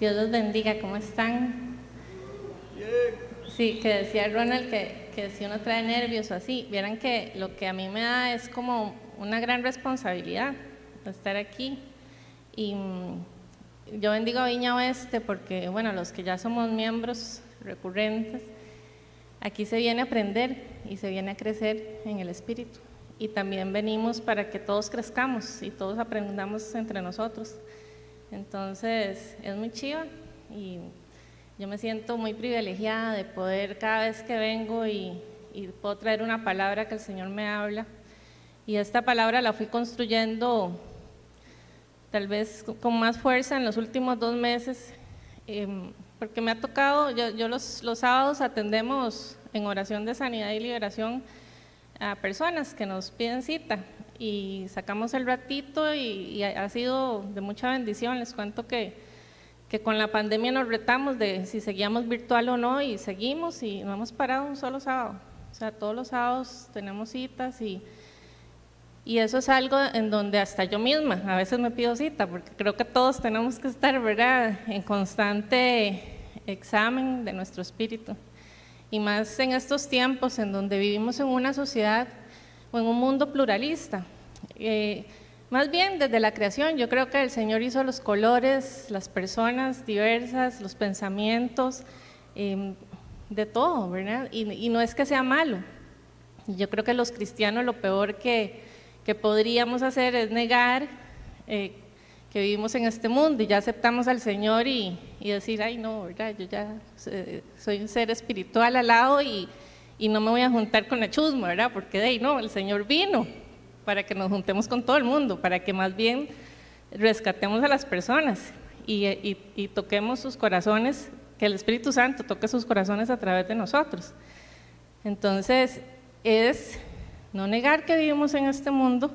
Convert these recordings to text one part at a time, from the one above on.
Dios los bendiga, ¿cómo están? Sí, que decía Ronald que, que si uno trae nervios o así, vieran que lo que a mí me da es como una gran responsabilidad estar aquí. Y mm, yo bendigo a Viña Oeste porque, bueno, los que ya somos miembros recurrentes, aquí se viene a aprender y se viene a crecer en el espíritu. Y también venimos para que todos crezcamos y todos aprendamos entre nosotros. Entonces, es muy chiva y yo me siento muy privilegiada de poder cada vez que vengo y, y puedo traer una palabra que el Señor me habla. Y esta palabra la fui construyendo tal vez con más fuerza en los últimos dos meses, em, porque me ha tocado, yo, los, los, sábados atendemos en oración de sanidad y liberación a personas que nos piden cita y sacamos el ratito y, ha sido de mucha bendición. Les cuento que, que, con la pandemia nos retamos de si seguíamos virtual o no y seguimos y no hemos parado un solo sábado. O sea, todos los sábados tenemos citas y, y eso es algo en donde hasta yo misma a veces me pido cita porque creo que todos tenemos que estar, ¿verdad?, en constante examen de nuestro espíritu. Y más en estos tiempos en donde vivimos en una sociedad o en un mundo pluralista. Eh, más bien desde la creación, yo creo que el Señor hizo los colores, las personas diversas, los pensamientos, em, de todo, ¿verdad? Y, no es que sea malo. Yo creo que los cristianos lo peor que, que podríamos hacer es negar eh, que vivimos en este mundo y ya aceptamos al Señor y, y decir, ay no, ¿verdad? yo ya soy un ser espiritual al lado y, y no me voy a juntar con la chusma, ¿verdad? Porque de ahí no, el Señor vino para que nos juntemos con todo el mundo, para que más bien rescatemos a las personas y, y, toquemos sus corazones, que el Espíritu Santo toque sus corazones a través de nosotros. Entonces, es no negar que vivimos en este mundo,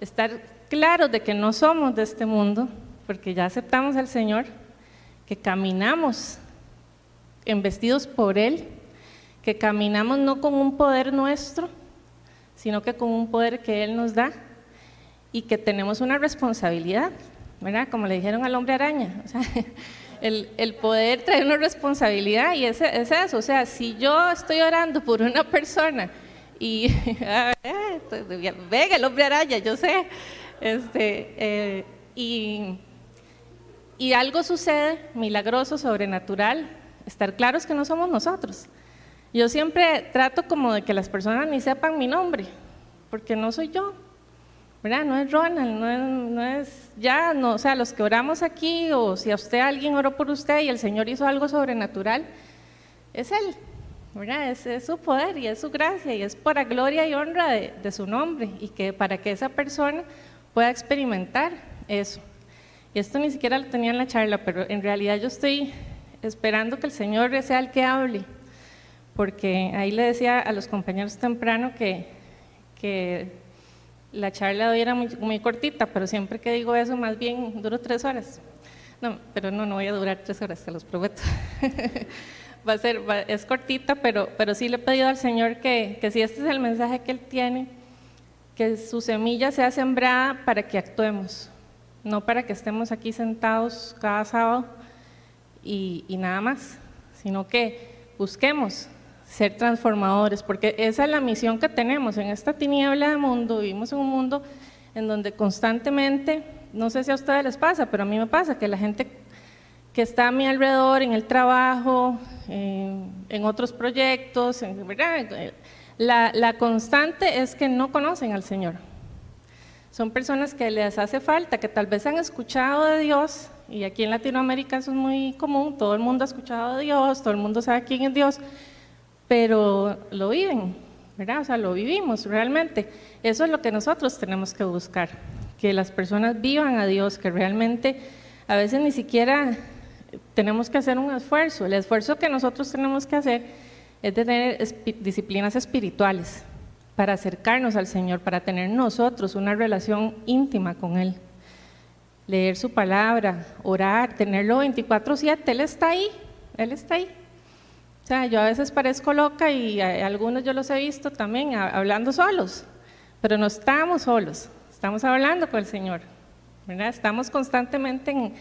estar claros de que no somos de este mundo, porque ya aceptamos al Señor, que caminamos embestidos por Él, que caminamos no con un poder nuestro, sino que con un poder que Él nos da y que tenemos una responsabilidad, ¿verdad? Como le dijeron al hombre araña. O sea, el, el, poder trae una responsabilidad y es, es, eso. O sea, si yo estoy orando por una persona y. venga, el hombre araña, yo sé. Este, eh, y, y algo sucede milagroso, sobrenatural, estar claros que no somos nosotros. Yo siempre trato como de que las personas ni sepan mi nombre, porque no soy yo, ¿verdad? No es Ronald, no es, no es, ya, no, o sea, los que oramos aquí, o si a usted alguien oró por usted y el Señor hizo algo sobrenatural, es Él, ¿verdad? Es, su poder y es su gracia y es para gloria y honra de, de su nombre y que para que esa persona pueda experimentar eso. Y esto ni siquiera lo tenía en la charla, pero en realidad yo estoy esperando que el Señor sea el que hable porque ahí le decía a los compañeros temprano que, que la charla de hoy era muy, muy, cortita, pero siempre que digo eso, más bien duro tres horas. No, pero no, no voy a durar tres horas, te los prometo. va a ser, es cortita, pero, pero sí le he pedido al Señor que, que si este es el mensaje que Él tiene, que su semilla sea sembrada para que actuemos, no para que estemos aquí sentados cada sábado y, y nada más, sino que busquemos ser transformadores, porque esa es la misión que tenemos en esta tiniebla de mundo. Vivimos en un mundo en donde constantemente, no sé si a ustedes les pasa, pero a mí me pasa que la gente que está a mi alrededor, en el trabajo, en, otros proyectos, La, la constante es que no conocen al Señor. Son personas que les hace falta, que tal vez han escuchado de Dios, y aquí en Latinoamérica eso es muy común, todo el mundo ha escuchado de Dios, todo el mundo sabe quién es Dios, pero lo viven, ¿verdad? O sea, lo vivimos realmente. Eso es lo que nosotros tenemos que buscar, que las personas vivan a Dios, que realmente a veces ni siquiera tenemos que hacer un esfuerzo. El esfuerzo que nosotros tenemos que hacer es tener disciplinas espirituales para acercarnos al Señor, para tener nosotros una relación íntima con Él. Leer su palabra, orar, tenerlo 24/7, Él está ahí, Él está ahí. O sea, yo a veces parezco loca y algunos yo los he visto también hablando solos, pero no estamos solos, estamos hablando con el Señor, ¿verdad? Estamos constantemente en...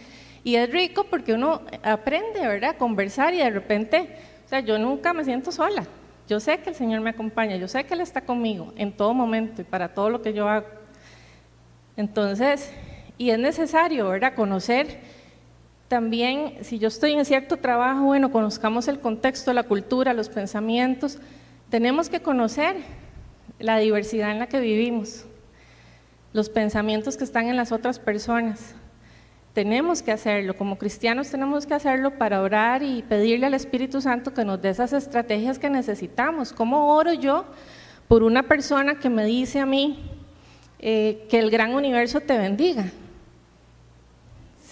Y es rico porque uno aprende, ¿verdad?, a conversar y de repente, o sea, yo nunca me siento sola. Yo sé que el Señor me acompaña, yo sé que Él está conmigo en todo momento y para todo lo que yo hago. Entonces, y es necesario, ¿verdad?, conocer también, si yo estoy en cierto trabajo, bueno, conozcamos el contexto, la cultura, los pensamientos. Tenemos que conocer la diversidad en la que vivimos, los pensamientos que están en las otras personas. Tenemos que hacerlo, como cristianos tenemos que hacerlo para orar y pedirle al Espíritu Santo que nos dé esas estrategias que necesitamos. ¿Cómo oro yo por una persona que me dice a mí eh, que el gran universo te bendiga?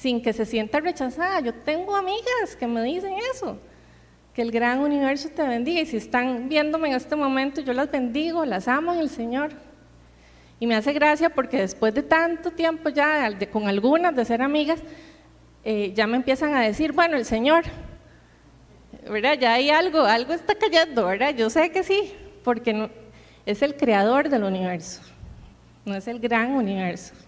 Sin que se sienta rechazada. Yo tengo amigas que me dicen eso, que el gran universo te bendiga. Y si están viéndome en este momento, yo las bendigo, las amo en el Señor. Y me hace gracia porque después de tanto tiempo ya, con algunas de ser amigas, eh, ya me empiezan a decir, bueno, el Señor, ¿verdad? Ya hay algo, algo está cayendo, ¿verdad? Yo sé que sí, porque no, es el creador del universo, no es el gran universo.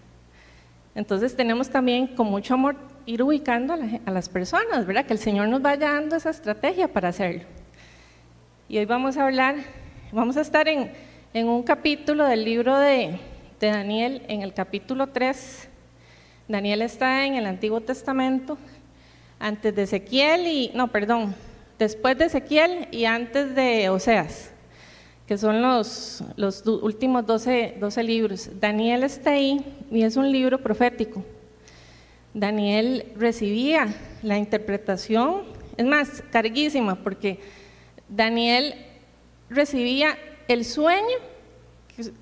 Entonces tenemos también con mucho amor ir ubicando a, a las personas, ¿verdad? Que el Señor nos vaya dando esa estrategia para hacerlo. Y hoy vamos a hablar, vamos a estar en en un capítulo del libro de, Daniel, en el capítulo 3. Daniel está en el Antiguo Testamento, antes de Ezequiel y, no, perdón, después de Ezequiel y antes de Oseas, que son los, últimos 12, 12 libros. Daniel está ahí y es un libro profético. Daniel recibía la interpretación, es más, carguísima, porque Daniel recibía el sueño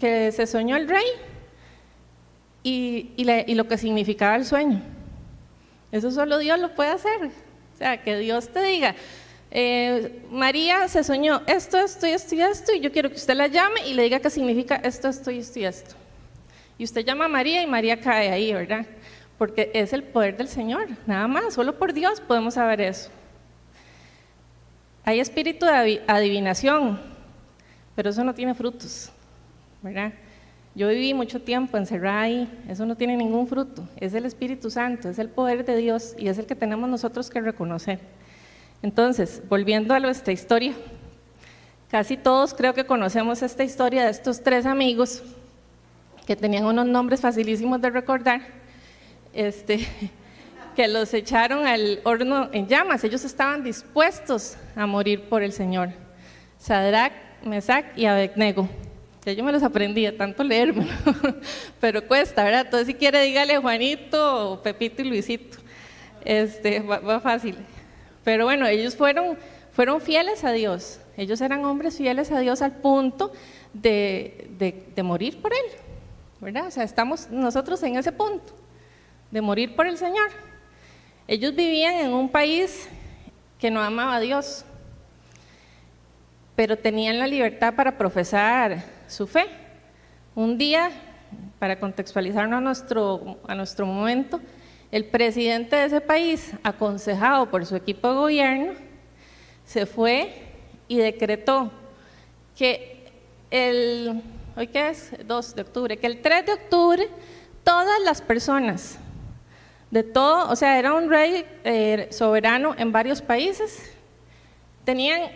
que se soñó el rey y, lo que significaba el sueño. Eso solo Dios lo puede hacer. O sea, que Dios te diga, eh, María se soñó esto, esto esto y esto, y yo quiero que usted la llame y le diga qué significa esto, esto y esto y esto. Y usted llama a María y María cae ahí, ¿verdad? Porque es el poder del Señor, nada más, solo por Dios podemos saber eso. Hay espíritu de adivinación, pero eso no tiene frutos, ¿verdad? Yo viví mucho tiempo encerrada ahí, eso no tiene ningún fruto, es el Espíritu Santo, es el poder de Dios y es el que tenemos nosotros que reconocer. Entonces, volviendo a nuestra historia, casi todos creo que conocemos esta historia de estos tres amigos que tenían unos nombres facilísimos de recordar, este, que los echaron al horno en llamas, ellos estaban dispuestos a morir por el Señor. Sadrach, Mesac y Abednego. Ya yo me los aprendí, tanto leerme, pero cuesta, ¿verdad? Entonces si quiere dígale Juanito, Pepito y Luisito. Este, va, fácil. Pero bueno, ellos fueron, fueron fieles a Dios. Ellos eran hombres fieles a Dios al punto de, de morir por Él, ¿verdad? O sea, estamos nosotros en ese punto, de morir por el Señor. Ellos vivían en un país que no amaba a Dios, pero tenían la libertad para profesar su fe. Un día, para contextualizarnos a nuestro, a nuestro momento, el presidente de ese país, aconsejado por su equipo de gobierno, se fue y decretó que el, ¿hoy qué es? 2 de octubre, que el 3 de octubre todas las personas de todo, o sea, era un rey eh, soberano en varios países, tenían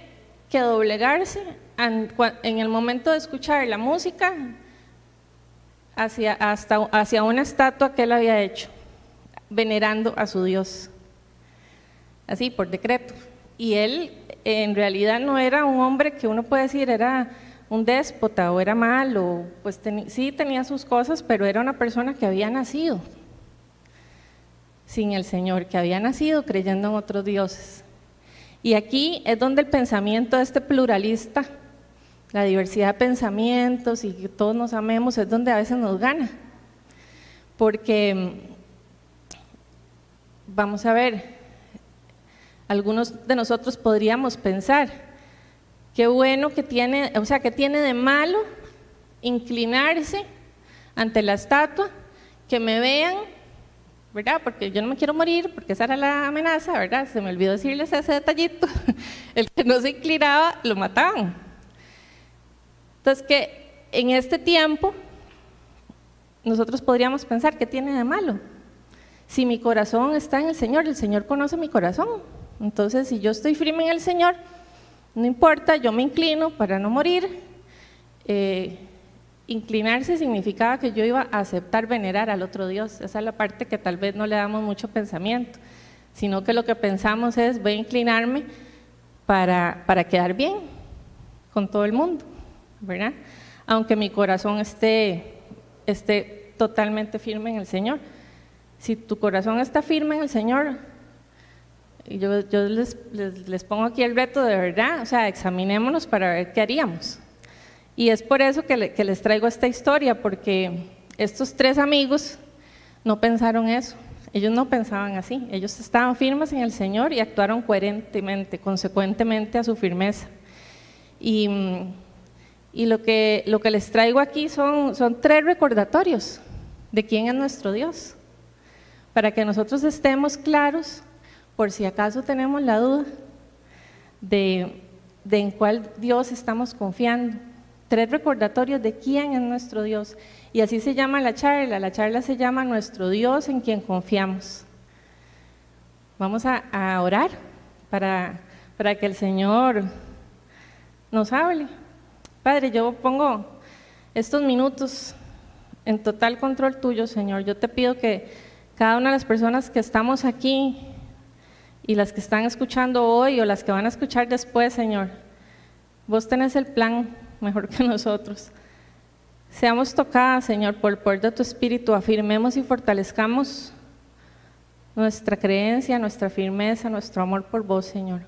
que doblegarse en el momento de escuchar la música hacia, hacia una estatua que él había hecho, venerando a su Dios, así por decreto. Y él en realidad no era un hombre que uno puede decir era un déspota o era malo, pues sí tenía sus cosas, pero era una persona que había nacido sin el Señor, que había nacido creyendo en otros dioses. Y aquí es donde el pensamiento de este pluralista, la diversidad de pensamientos y que todos nos amemos, es donde a veces nos gana. Porque, vamos a ver, algunos de nosotros podríamos pensar, qué bueno que tiene, o sea, que tiene de malo inclinarse ante la estatua, que me vean ¿verdad? Porque yo no me quiero morir, porque esa era la amenaza, ¿verdad? Se me olvidó decirles ese detallito. El que no se inclinaba, lo mataban. Entonces, que en este tiempo, nosotros podríamos pensar, ¿qué tiene de malo? Si mi corazón está en el Señor, el Señor conoce mi corazón. Entonces, si yo estoy firme en el Señor, no importa, yo me inclino para no morir. Eh, inclinarse significaba que yo iba a aceptar venerar al otro Dios. Esa es la parte que tal vez no le damos mucho pensamiento, sino que lo que pensamos es voy a inclinarme para, para quedar bien con todo el mundo, ¿verdad? Aunque mi corazón esté, esté totalmente firme en el Señor. Si tu corazón está firme en el Señor, yo, les, pongo aquí el reto de verdad, o sea, examinémonos para ver qué haríamos. Y es por eso que, les traigo esta historia, porque estos tres amigos no pensaron eso. Ellos no pensaban así. Ellos estaban firmes en el Señor y actuaron coherentemente, consecuentemente a su firmeza. Y, lo, que, les traigo aquí son tres recordatorios de quién es nuestro Dios, para que nosotros estemos claros, por si acaso tenemos la duda, de, en cuál Dios estamos confiando tres recordatorios de quién es nuestro Dios. Y así se llama la charla. La charla se llama Nuestro Dios en quien confiamos. Vamos a, orar para, para que el Señor nos hable. Padre, yo pongo estos minutos en total control tuyo, Señor. Yo te pido que cada una de las personas que estamos aquí y las que están escuchando hoy o las que van a escuchar después, Señor, vos tenés el plan mejor que nosotros. Seamos tocadas, Señor, por el poder de tu Espíritu, afirmemos y fortalezcamos nuestra creencia, nuestra firmeza, nuestro amor por vos, Señor.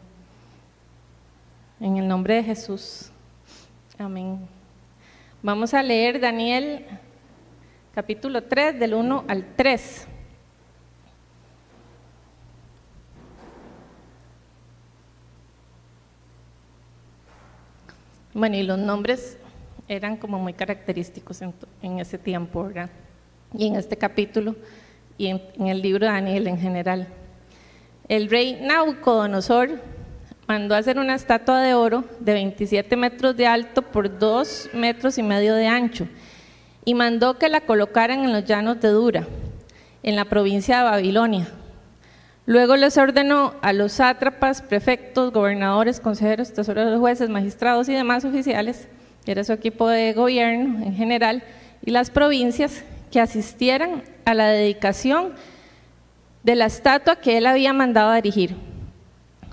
En el nombre de Jesús. Amén. Vamos a leer Daniel capítulo 3, del 1 al 3. Bueno, y los nombres eran como muy característicos en, ese tiempo. Y en este capítulo y en, el libro de Daniel en general. El rey Nabucodonosor mandó hacer una estatua de oro de 27 metros de alto por 2 metros y medio de ancho y mandó que la colocaran en los llanos de Dura, en la provincia de Babilonia Luego les ordenó a los sátrapas, prefectos, gobernadores, consejeros, tesoreros, jueces, magistrados y demás oficiales, que era su equipo de gobierno en general, y las provincias que asistieran a la dedicación de la estatua que él había mandado a erigir.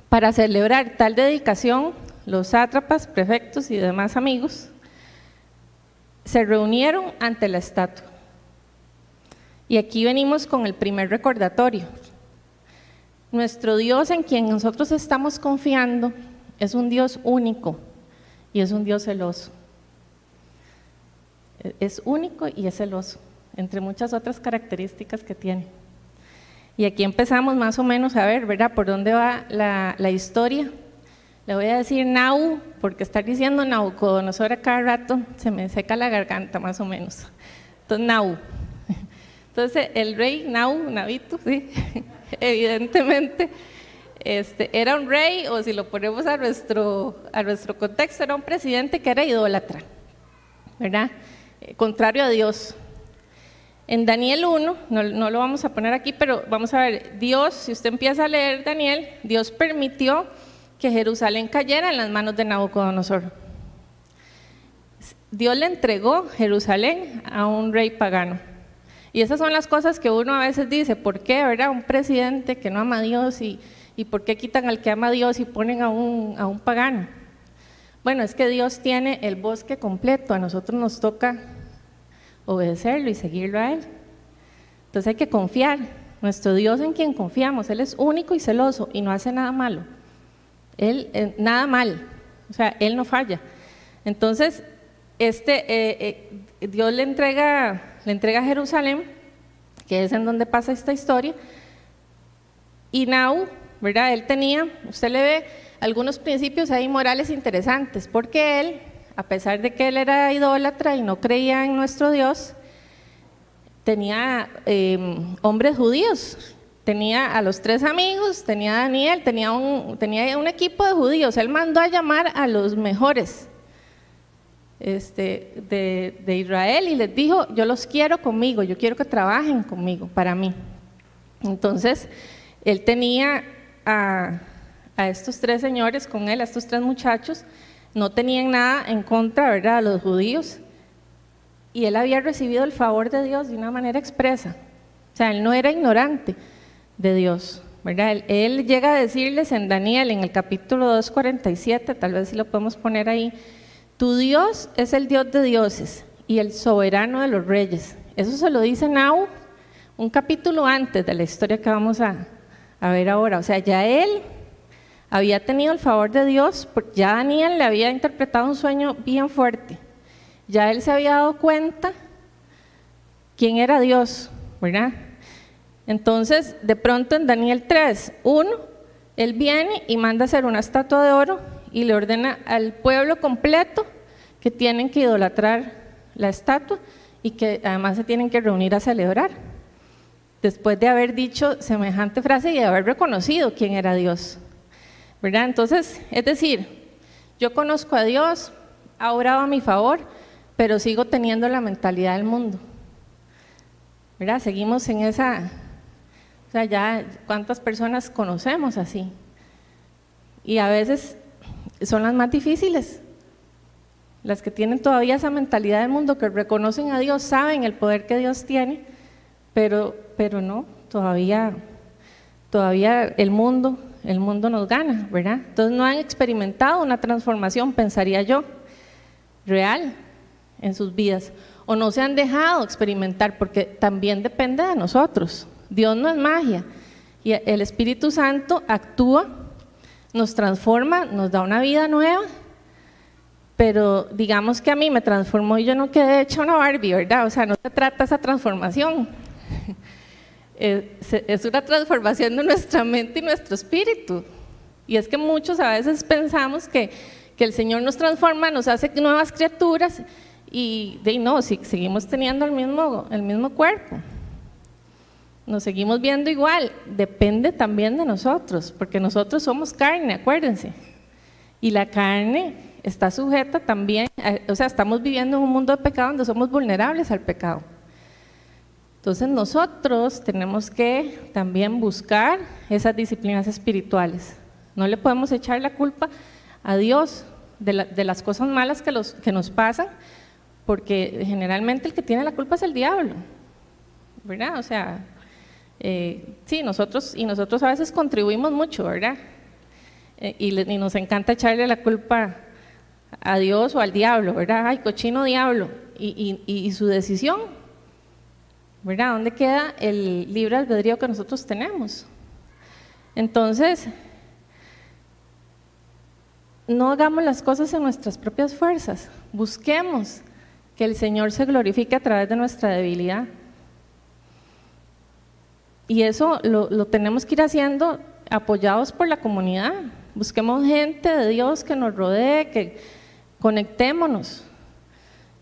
Para celebrar tal dedicación, los sátrapas, prefectos y demás amigos se reunieron ante la estatua. Y aquí venimos con el primer recordatorio. Nuestro Dios en quien nosotros estamos confiando es un Dios único y es un Dios celoso. Es único y es celoso, entre muchas otras características que tiene. Y aquí empezamos más o menos a ver, ¿verdad? Por dónde va la, historia. Le voy a decir Nau, porque estar diciendo Naucodonosor a cada rato se me seca la garganta más o menos. Entonces, Nau. Entonces, el rey Nau, Navito, ¿sí? evidentemente, este, era un rey, o si lo ponemos a nuestro, a nuestro contexto, era un presidente que era idólatra, ¿verdad? Eh, contrario a Dios. En Daniel 1, no, no, lo vamos a poner aquí, pero vamos a ver, Dios, si usted empieza a leer Daniel, Dios permitió que Jerusalén cayera en las manos de Nabucodonosor. Dios le entregó Jerusalén a un rey pagano. Y esas son las cosas que uno a veces dice, ¿por qué, verdad? Un presidente que no ama a Dios y, y por qué quitan al que ama a Dios y ponen a un, a un pagano. Bueno, es que Dios tiene el bosque completo, a nosotros nos toca obedecerlo y seguirlo a Él. Entonces hay que confiar. Nuestro Dios en quien confiamos, Él es único y celoso y no hace nada malo. Él, eh, nada mal, o sea, Él no falla. Entonces, este, eh, eh, Dios le entrega le entrega a Jerusalén, que es en donde pasa esta historia, y Nau, ¿verdad? Él tenía, usted le ve algunos principios ahí morales interesantes, porque él, a pesar de que él era idólatra y no creía en nuestro Dios, tenía em, hombres judíos, tenía a los tres amigos, tenía a Daniel, tenía un, tenía un equipo de judíos, él mandó a llamar a los mejores, este, de, Israel y les dijo, yo los quiero conmigo, yo quiero que trabajen conmigo, para mí. Entonces, él tenía a, estos tres señores con él, a estos tres muchachos, no tenían nada en contra, ¿verdad?, de los judíos, y él había recibido el favor de Dios de una manera expresa. O sea, él no era ignorante de Dios, ¿verdad? Él, él llega a decirles en Daniel, en el capítulo 2.47, tal vez si lo podemos poner ahí, tu Dios es el Dios de dioses y el soberano de los reyes. Eso se lo dice Nau un capítulo antes de la historia que vamos a, ver ahora. O sea, ya él había tenido el favor de Dios, ya Daniel le había interpretado un sueño bien fuerte. Ya él se había dado cuenta quién era Dios, ¿verdad? Entonces, de pronto en Daniel 3, 1, él viene y manda hacer una estatua de oro y le ordena al pueblo completo que tienen que idolatrar la estatua y que además se tienen que reunir a celebrar después de haber dicho semejante frase y de haber reconocido quién era Dios. ¿Verdad? Entonces, es decir, yo conozco a Dios, ha orado a mi favor, pero sigo teniendo la mentalidad del mundo. ¿Verdad? Seguimos en esa, o sea, ya cuántas personas conocemos así. Y a veces son las más difíciles, las que tienen todavía esa mentalidad del mundo, que reconocen a Dios, saben el poder que Dios tiene, pero, pero no, todavía, todavía el mundo, el mundo nos gana, ¿verdad? Entonces no han experimentado una transformación, pensaría yo, real en sus vidas, o no se han dejado experimentar, porque también depende de nosotros. Dios no es magia, y el Espíritu Santo actúa, nos transforma, nos da una vida nueva, pero digamos que a mí me transformó y yo no quedé hecha una Barbie, ¿verdad? O sea, no se trata esa transformación, es una transformación de nuestra mente y nuestro espíritu. Y es que muchos a veces pensamos que, que el Señor nos transforma, nos hace nuevas criaturas y de no, si, seguimos teniendo el mismo, el mismo cuerpo. Nos seguimos viendo igual, depende también de nosotros, porque nosotros somos carne, acuérdense. Y la carne está sujeta también, o sea, estamos viviendo en un mundo de pecado donde somos vulnerables al pecado. Entonces nosotros tenemos que también buscar esas disciplinas espirituales. No le podemos echar la culpa a Dios de, las cosas malas que, que nos pasan, porque generalmente el que tiene la culpa es el diablo, ¿verdad? O sea, eh, sí, nosotros, y nosotros a veces contribuimos mucho, ¿verdad? Eh, y, nos encanta echarle la culpa a Dios o al diablo, ¿verdad? Ay, cochino diablo. y su decisión ¿verdad? ¿Dónde queda el libre albedrío que nosotros tenemos? Entonces, no hagamos las cosas en nuestras propias fuerzas, busquemos que el Señor se glorifique a través de nuestra debilidad. Y eso lo, tenemos que ir haciendo apoyados por la comunidad. Busquemos gente de Dios que nos rodee, que conectémonos.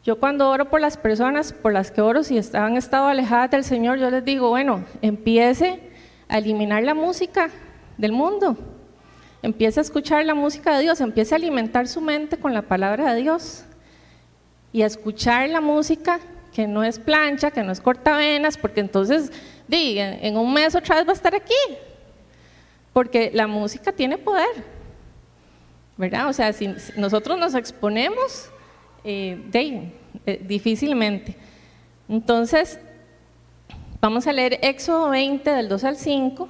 Yo cuando oro por las personas por las que oro, si han estado alejadas del Señor, yo les digo, bueno, empiece a eliminar la música del mundo. Empiece a escuchar la música de Dios, empiece a alimentar su mente con la palabra de Dios y a escuchar la música que no es plancha, que no es cortavenas, porque entonces di, en un mes otra vez va a estar aquí. Porque la música tiene poder, ¿verdad? O sea, si nosotros nos exponemos eh, eh, difícilmente. Entonces, vamos a leer Éxodo 20 del 2 al 5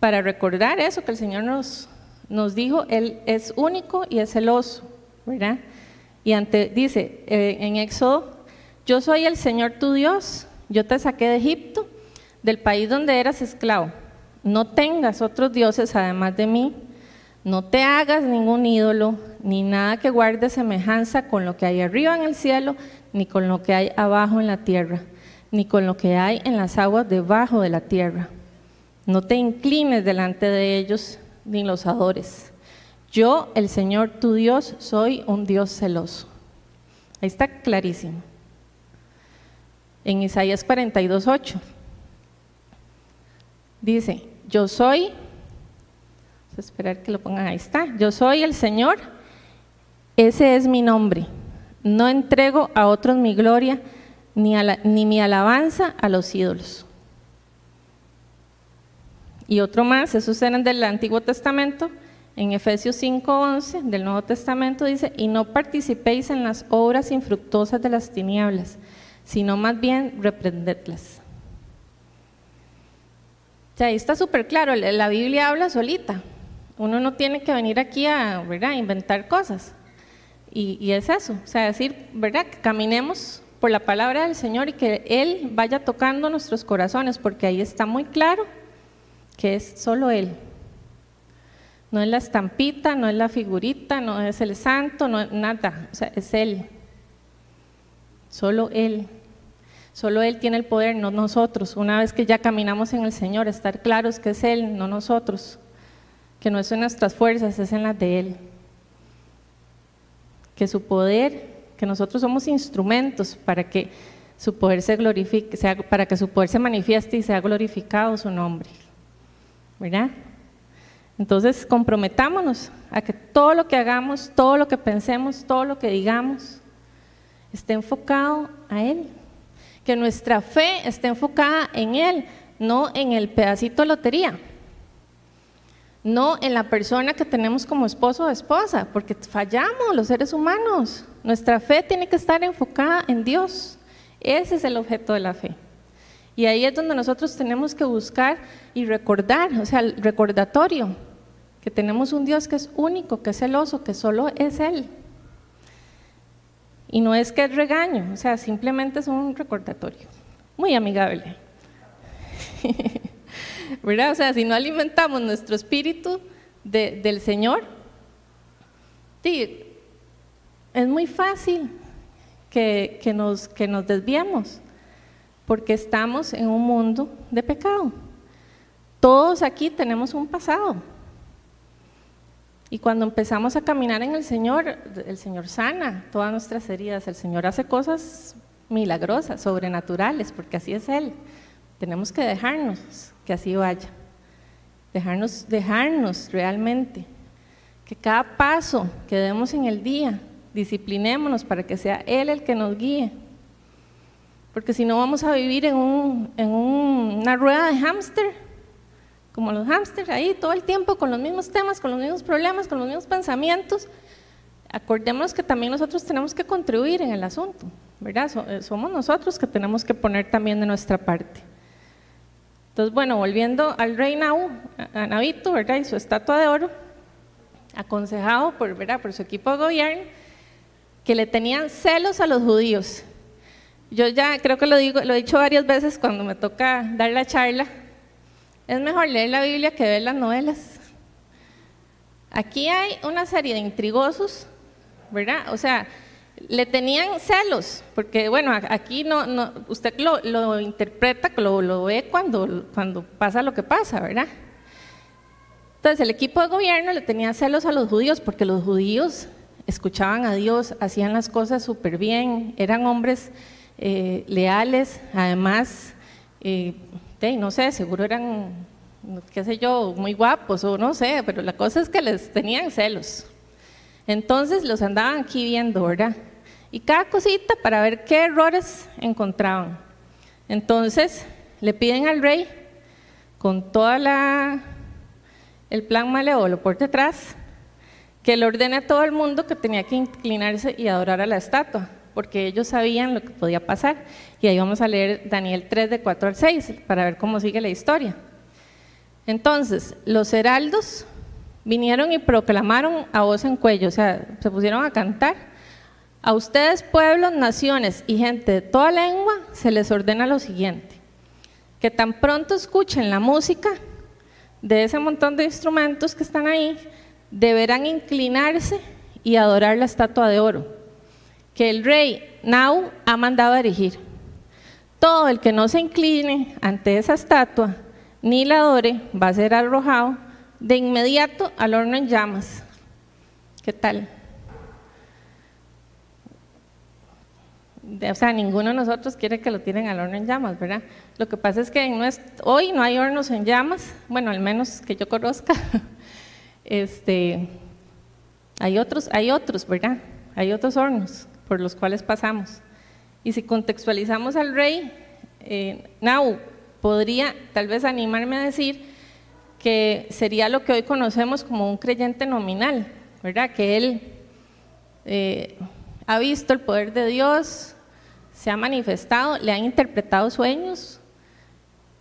para recordar eso que el Señor nos, nos dijo, Él es único y es celoso, ¿verdad? Y ante, dice eh, en Éxodo, yo soy el Señor tu Dios, yo te saqué de Egipto, del país donde eras esclavo. No tengas otros dioses además de mí. No te hagas ningún ídolo, ni nada que guarde semejanza con lo que hay arriba en el cielo, ni con lo que hay abajo en la tierra, ni con lo que hay en las aguas debajo de la tierra. No te inclines delante de ellos, ni los adores. Yo, el Señor tu Dios, soy un Dios celoso. Ahí está clarísimo. En Isaías 42, 8 dice, yo soy esperar que lo pongan, ahí está. Yo soy el Señor, ese es mi nombre. No entrego a otros mi gloria, ni, ni mi alabanza a los ídolos. Y otro más, esos eran del Antiguo Testamento, en Efesios 5:11 del Nuevo Testamento dice, y no participéis en las obras infructuosas de las tinieblas, sino más bien reprendedlas. O ahí está súper claro, la Biblia habla solita. Uno no tiene que venir aquí a ¿verdad? inventar cosas. Y, y, es eso, o sea, decir, ¿verdad? Que caminemos por la palabra del Señor y que Él vaya tocando nuestros corazones, porque ahí está muy claro que es solo Él. No es la estampita, no es la figurita, no es el santo, no es nada, o sea, es Él. Solo Él. Solo Él tiene el poder, no nosotros. Una vez que ya caminamos en el Señor, estar claros que es Él, no nosotros. Que no es en nuestras fuerzas, es en las de Él. Que su poder, que nosotros somos instrumentos para que su poder se glorifique, para que su poder se manifieste y sea glorificado su nombre. ¿Verdad? Entonces, comprometámonos a que todo lo que hagamos, todo lo que pensemos, todo lo que digamos, esté enfocado a Él. Que nuestra fe esté enfocada en Él, no en el pedacito de lotería, no en la persona que tenemos como esposo o esposa, porque fallamos los seres humanos. Nuestra fe tiene que estar enfocada en Dios. Ese es el objeto de la fe. Y ahí es donde nosotros tenemos que buscar y recordar, o sea, el recordatorio que tenemos un Dios que es único, que es celoso, que solo es Él. Y no es que es regaño, o sea, simplemente es un recordatorio. Muy amigable. ¿Verdad? O sea, si no alimentamos nuestro espíritu del Señor, es muy fácil que, nos, que nos desviemos, porque estamos en un mundo de pecado. Todos aquí tenemos un pasado. Y cuando empezamos a caminar en el Señor, el Señor sana todas nuestras heridas, el Señor hace cosas milagrosas, sobrenaturales, porque así es Él. Tenemos que dejarnos que así vaya, dejarnos, dejarnos realmente, que cada paso que demos en el día, disciplinémonos para que sea Él el que nos guíe. Porque si no vamos a vivir en, en una rueda de hámster como los hámsters, ahí todo el tiempo con los mismos temas, con los mismos problemas, con los mismos pensamientos. Acordémonos que también nosotros tenemos que contribuir en el asunto, ¿verdad? Eh, somos nosotros que tenemos que poner también de nuestra parte. Entonces, bueno, volviendo al rey Naú, a Nabito, ¿verdad? Y su estatua de oro, aconsejado por, ¿verdad? por su equipo de gobierno, que le tenían celos a los judíos. Yo ya creo que lo, digo, lo he dicho varias veces cuando me toca dar la charla, es mejor leer la Biblia que ver las novelas. Aquí hay una serie de intrigosos, ¿verdad? O sea, le tenían celos, porque bueno, aquí no, no usted lo, interpreta, lo, lo, ve cuando, cuando pasa lo que pasa, ¿verdad? Entonces el equipo de gobierno le tenía celos a los judíos, porque los judíos escuchaban a Dios, hacían las cosas súper bien, eran hombres eh, leales, además eh, no sé, seguro eran, qué sé yo, muy guapos o no sé, pero la cosa es que les tenían celos. Entonces los andaban aquí viendo, ¿verdad? Y cada cosita para ver qué errores encontraban. Entonces le piden al rey, con toda el plan malévolo por detrás, que le ordene a todo el mundo que tenía que inclinarse y adorar a la estatua porque ellos sabían lo que podía pasar. Y ahí vamos a leer Daniel 3 de 4 al 6 para ver cómo sigue la historia. Entonces, los heraldos vinieron y proclamaron a voz en cuello, o sea, se pusieron a cantar. A ustedes, pueblos, naciones y gente de toda lengua, se les ordena lo siguiente, que tan pronto escuchen la música de ese montón de instrumentos que están ahí, deberán inclinarse y adorar la estatua de oro que el rey Nau ha mandado erigir. Todo el que no se incline ante esa estatua ni la adore va a ser arrojado de inmediato al horno en llamas. ¿Qué tal? O sea, ninguno de nosotros quiere que lo tiren al horno en llamas, ¿verdad? Lo que pasa es que hoy no hay hornos en llamas, bueno, al menos que yo conozca. Este, hay otros, hay otros, ¿verdad? Hay otros hornos por los cuales pasamos. Y si contextualizamos al rey, eh, Nau podría tal vez animarme a decir que sería lo que hoy conocemos como un creyente nominal, ¿verdad? Que él eh, ha visto el poder de Dios, se ha manifestado, le han interpretado sueños,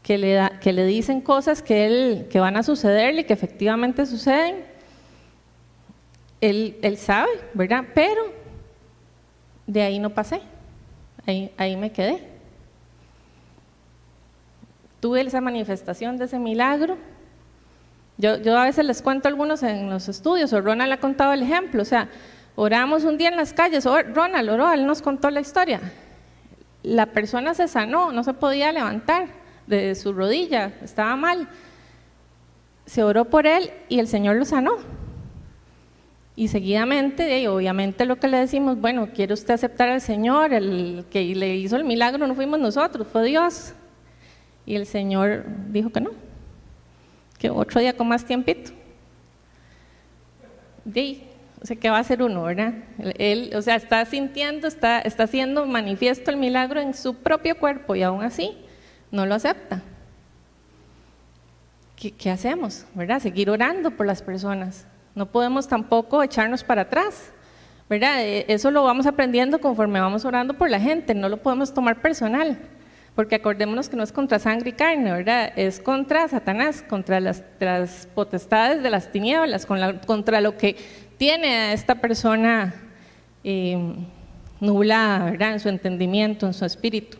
que le, que le dicen cosas que, él, que van a sucederle y que efectivamente suceden. Él, él sabe, ¿verdad? Pero de ahí no pasé, ahí, ahí me quedé. Tuve esa manifestación de ese milagro. Yo, yo a veces les cuento algunos en los estudios, o Ronald ha contado el ejemplo, o sea, oramos un día en las calles, o Ronald oró, él nos contó la historia. La persona se sanó, no se podía levantar de su rodilla, estaba mal. Se oró por él y el Señor lo sanó. Y seguidamente, y obviamente lo que le decimos, bueno, ¿quiere usted aceptar al Señor? El que le hizo el milagro no fuimos nosotros, fue Dios. Y el Señor dijo que no, que otro día con más tiempito. De o sea, ¿qué va a hacer uno, verdad? Él, o sea, está sintiendo, está, está haciendo manifiesto el milagro en su propio cuerpo y aún así no lo acepta. ¿Qué, ¿Qué, hacemos? ¿Verdad? Seguir orando por las personas. No podemos tampoco echarnos para atrás. ¿Verdad? Eh, eso lo vamos aprendiendo conforme vamos orando por la gente, no lo podemos tomar personal. Porque acordémonos que no es contra sangre y carne, ¿verdad? Es contra Satanás, contra las, las potestades de las tinieblas, contra lo que tiene a esta persona eh, nublada, ¿verdad? En su entendimiento, en su espíritu.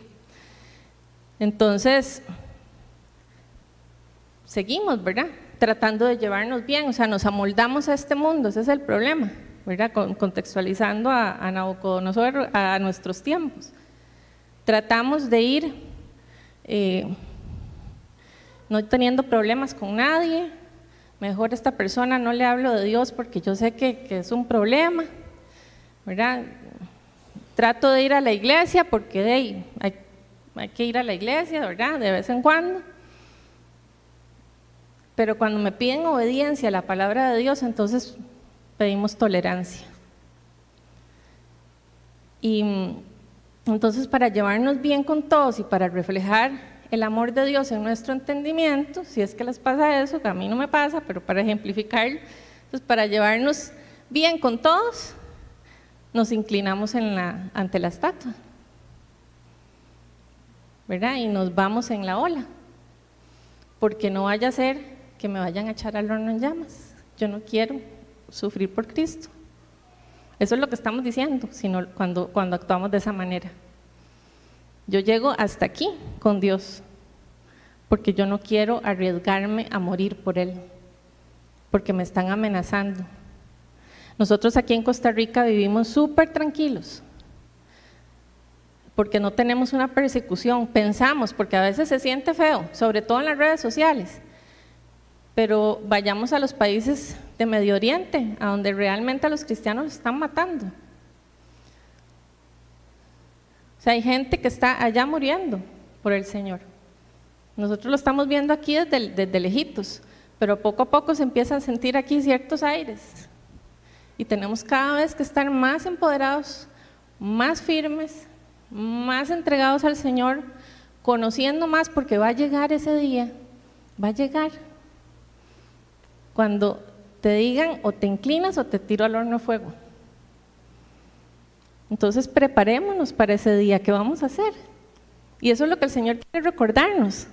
Entonces, seguimos, ¿verdad? Tratando de llevarnos bien, o sea, nos amoldamos a este mundo, ese es el problema, ¿verdad? contextualizando a, a Nabucodonosor a nuestros tiempos. Tratamos de ir eh, no teniendo problemas con nadie, mejor esta persona no le hablo de Dios porque yo sé que, es un problema, ¿verdad? Trato de ir a la iglesia porque hay, hay que ir a la iglesia, ¿verdad? De vez en cuando. Pero cuando me piden obediencia a la palabra de Dios, entonces pedimos tolerancia. Y entonces para llevarnos bien con todos y para reflejar el amor de Dios en nuestro entendimiento, si es que les pasa eso, que a mí no me pasa, pero para ejemplificar, pues para llevarnos bien con todos, nos inclinamos la, ante la estatua, ¿verdad? Y nos vamos en la ola, porque no vaya a ser que me vayan a echar al horno en llamas. Yo no quiero sufrir por Cristo. Eso es lo que estamos diciendo sino cuando, cuando actuamos de esa manera. Yo llego hasta aquí con Dios, porque yo no quiero arriesgarme a morir por Él, porque me están amenazando. Nosotros aquí en Costa Rica vivimos súper tranquilos, porque no tenemos una persecución, pensamos, porque a veces se siente feo, sobre todo en las redes sociales, pero vayamos a los países de Medio Oriente, a donde realmente a los cristianos están matando. O sea, hay gente que está allá muriendo por el Señor. Nosotros lo estamos viendo aquí desde, desde lejitos, pero poco a poco se empieza a sentir aquí ciertos aires. Y tenemos cada vez que estar más empoderados, más firmes, más entregados al Señor, conociendo más, porque va a llegar ese día, va a llegar cuando te digan o te inclinas o te tiro al horno fuego. Entonces preparémonos para ese día, ¿qué vamos a hacer? Y eso es lo que el Señor quiere recordarnos,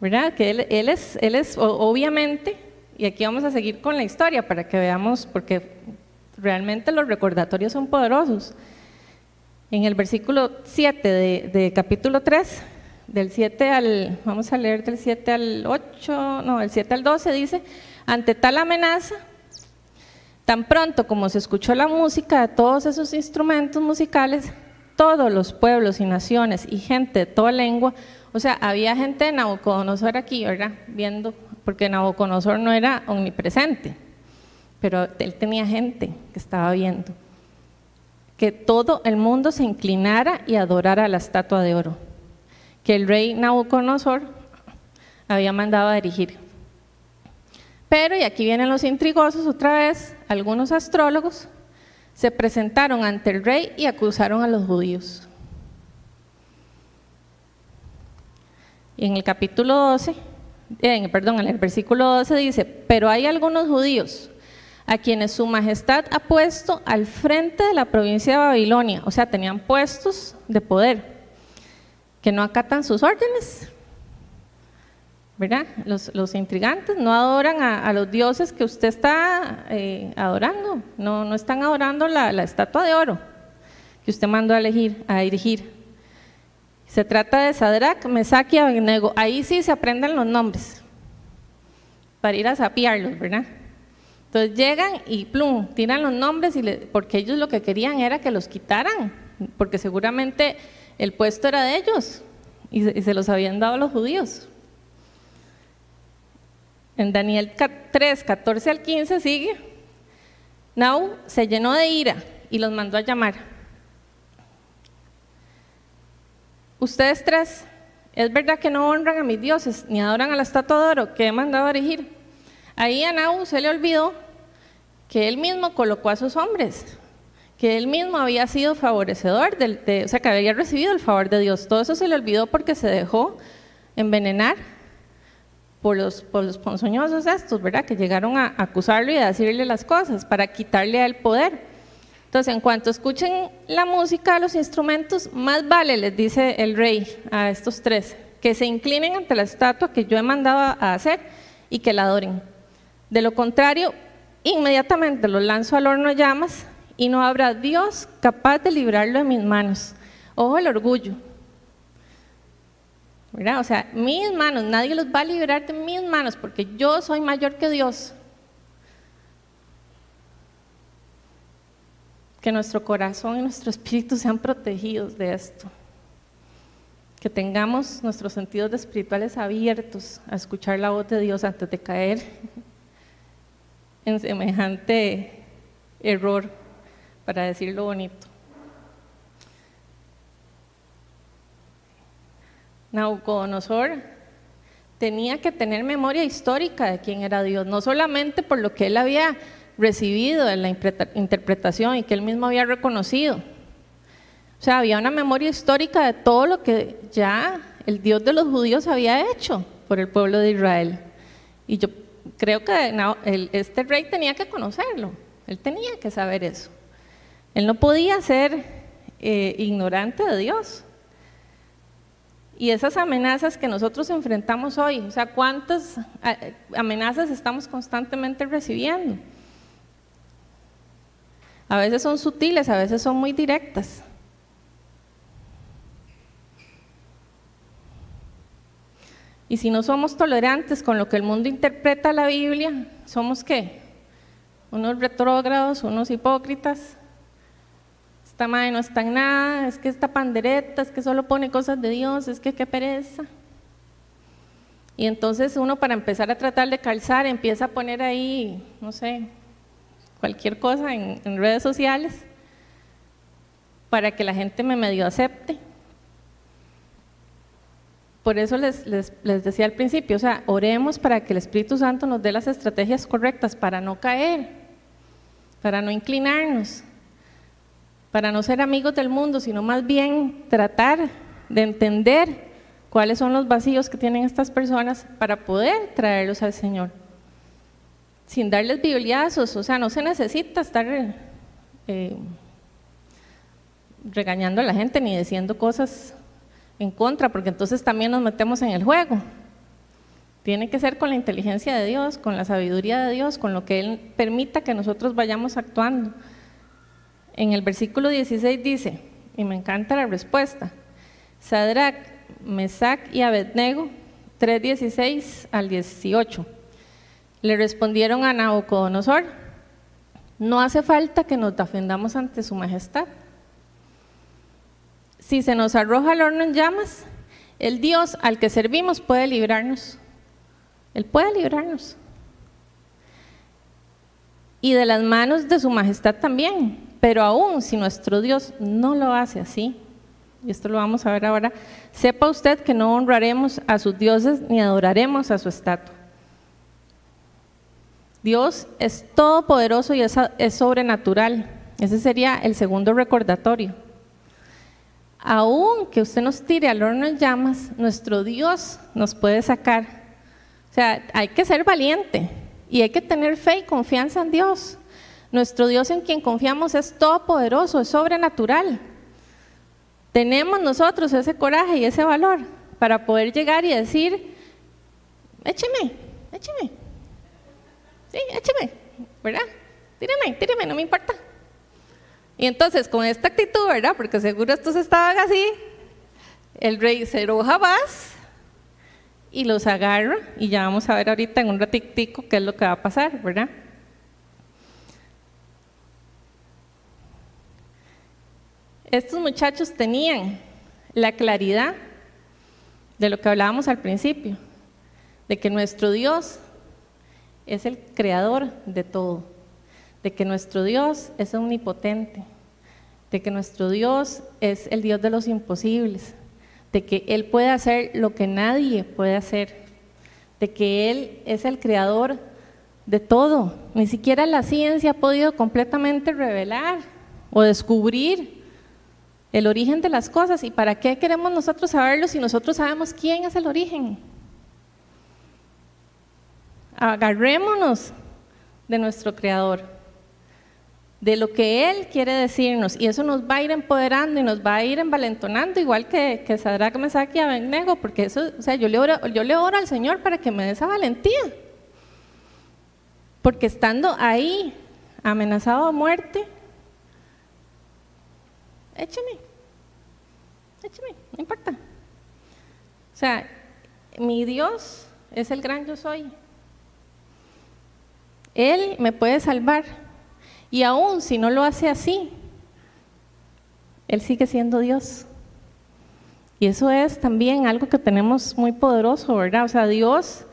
¿verdad? Que Él, él es, él es obviamente, y aquí vamos a seguir con la historia para que veamos, porque realmente los recordatorios son poderosos. En el versículo 7 de, de capítulo 3, del 7 al, vamos a leer del 7 al 8, no, del 7 al 12 dice, ante tal amenaza, tan pronto como se escuchó la música de todos esos instrumentos musicales, todos los pueblos y naciones y gente de toda lengua, o sea, había gente de Nabucodonosor aquí, ¿verdad? Viendo, porque Nabucodonosor no era omnipresente, pero él tenía gente que estaba viendo. Que todo el mundo se inclinara y adorara la estatua de oro, que el rey Nabucodonosor había mandado a dirigir. Pero, y aquí vienen los intrigosos otra vez, algunos astrólogos se presentaron ante el rey y acusaron a los judíos. Y en el capítulo 12 eh, perdón, en el versículo 12 dice, pero hay algunos judíos a quienes su majestad ha puesto al frente de la provincia de Babilonia, o sea, tenían puestos de poder, que no acatan sus órdenes, ¿verdad? Los, intrigantes no adoran a, los dioses que usted está eh, adorando, no, no están adorando la, estatua de oro que usted mandó a, elegir, a dirigir. Se trata de Sadrach, Mesach y Abednego. Ahí sí se aprenden los nombres para ir a sapiarlos, ¿verdad? Entonces llegan y plum, tiran los nombres y porque ellos lo que querían era que los quitaran, porque seguramente el puesto era de ellos y se, los habían dado los judíos. En Daniel 3, 14 al 15 sigue, Nau se llenó de ira y los mandó a llamar. Ustedes tres, es verdad que no honran a mis dioses ni adoran a la estatua de oro que he mandado erigir. Ahí a Naú se le olvidó que él mismo colocó a sus hombres, que él mismo había sido favorecedor, de, o sea, que había recibido el favor de Dios. Todo eso se le olvidó porque se dejó envenenar por los, por los ponzoñosos estos, ¿verdad? Que llegaron a acusarlo y a decirle las cosas para quitarle el poder. Entonces, en cuanto escuchen la música, los instrumentos, más vale, les dice el rey a estos tres, que se inclinen ante la estatua que yo he mandado a hacer y que la adoren. De lo contrario, inmediatamente los lanzo al horno llamas y no habrá Dios capaz de librarlo de mis manos. Ojo el orgullo. O sea, mis manos, nadie los va a librar de mis manos porque yo soy mayor que Dios. que nuestro corazón y nuestro espíritu sean protegidos de esto. Que tengamos nuestros sentidos espirituales abiertos a escuchar la voz de Dios antes de caer en semejante error, para decirlo bonito. Nabucodonosor tenía que tener memoria histórica de quién era Dios, no solamente por lo que él había recibido en la interpretación y que él mismo había reconocido. O sea, había una memoria histórica de todo lo que ya el Dios de los judíos había hecho por el pueblo de Israel. Y yo creo que este rey tenía que conocerlo, él tenía que saber eso. Él no podía ser eh, ignorante de Dios. Y esas amenazas que nosotros enfrentamos hoy, o sea, ¿cuántas eh, amenazas estamos constantemente recibiendo? A veces son sutiles, a veces son muy directas. Y si no somos tolerantes con lo que el mundo interpreta la Biblia, ¿somos qué? Unos retrógrados, unos hipócritas. Esta madre no está en nada, es que esta pandereta, es que solo pone cosas de Dios, es que qué pereza. Y entonces uno para empezar a tratar de calzar empieza a poner ahí, no sé, cualquier cosa en, redes sociales para que la gente me medio acepte. Por eso les, les, decía al principio, o sea, oremos para que el Espíritu Santo nos dé las estrategias correctas para no caer, para no inclinarnos, para no ser amigos del mundo, sino más bien tratar de entender cuáles son los vacíos que tienen estas personas para poder traerlos al Señor sin darles bibliazos, o sea, no se necesita estar eh, regañando a la gente ni diciendo cosas en contra, porque entonces también nos metemos en el juego. Tiene que ser con la inteligencia de Dios, con la sabiduría de Dios, con lo que Él permita que nosotros vayamos actuando. En el versículo 16 dice, y me encanta la respuesta, Sadrach, Mesach y Abednego, 3.16 al 18. Le respondieron a Nabucodonosor, no hace falta que nos defendamos ante su majestad. Si se nos arroja el horno en llamas, el Dios al que servimos puede librarnos. Él puede librarnos. Y de las manos de su majestad también. Pero aún si nuestro Dios no lo hace así, y esto lo vamos a ver ahora, sepa usted que no honraremos a sus dioses ni adoraremos a su estatua. Dios es todopoderoso y es, sobrenatural. Ese sería el segundo recordatorio. Aún que usted nos tire al horno en llamas, nuestro Dios nos puede sacar O sea, hay que ser valiente y hay que tener fe y confianza en Dios. Nuestro Dios en quien confiamos es todopoderoso, es sobrenatural. Tenemos nosotros ese coraje y ese valor para poder llegar y decir, écheme, écheme. Sí, écheme, ¿verdad? Tíreme, tíreme, no me importa. Y entonces con esta actitud, ¿verdad? Porque seguro estos estaban así, el rey se enoja más y los agarra y ya vamos a ver ahorita en un ratitico qué es lo que va a pasar, ¿verdad? Estos muchachos tenían la claridad de lo que hablábamos al principio, de que nuestro Dios es el creador de todo, de que nuestro Dios es omnipotente, de que nuestro Dios es el Dios de los imposibles, de que Él puede hacer lo que nadie puede hacer, de que Él es el creador de todo. Ni siquiera la ciencia ha podido completamente revelar o descubrir el origen de las cosas. ¿Y para qué queremos nosotros saberlo si nosotros sabemos quién es el origen? Agarrémonos de nuestro Creador de lo que Él quiere decirnos y eso nos va a ir empoderando y nos va a ir envalentonando igual que, que Sadrach, Mesach y Abednego porque eso, o sea, yo le, oro, yo le oro al Señor para que me dé esa valentía porque estando ahí amenazado a muerte écheme écheme, no importa o sea, mi Dios es el gran yo soy Él me puede salvar y aún si no lo hace así, Él sigue siendo Dios. Y eso es también algo que tenemos muy poderoso, ¿verdad? O sea, Dios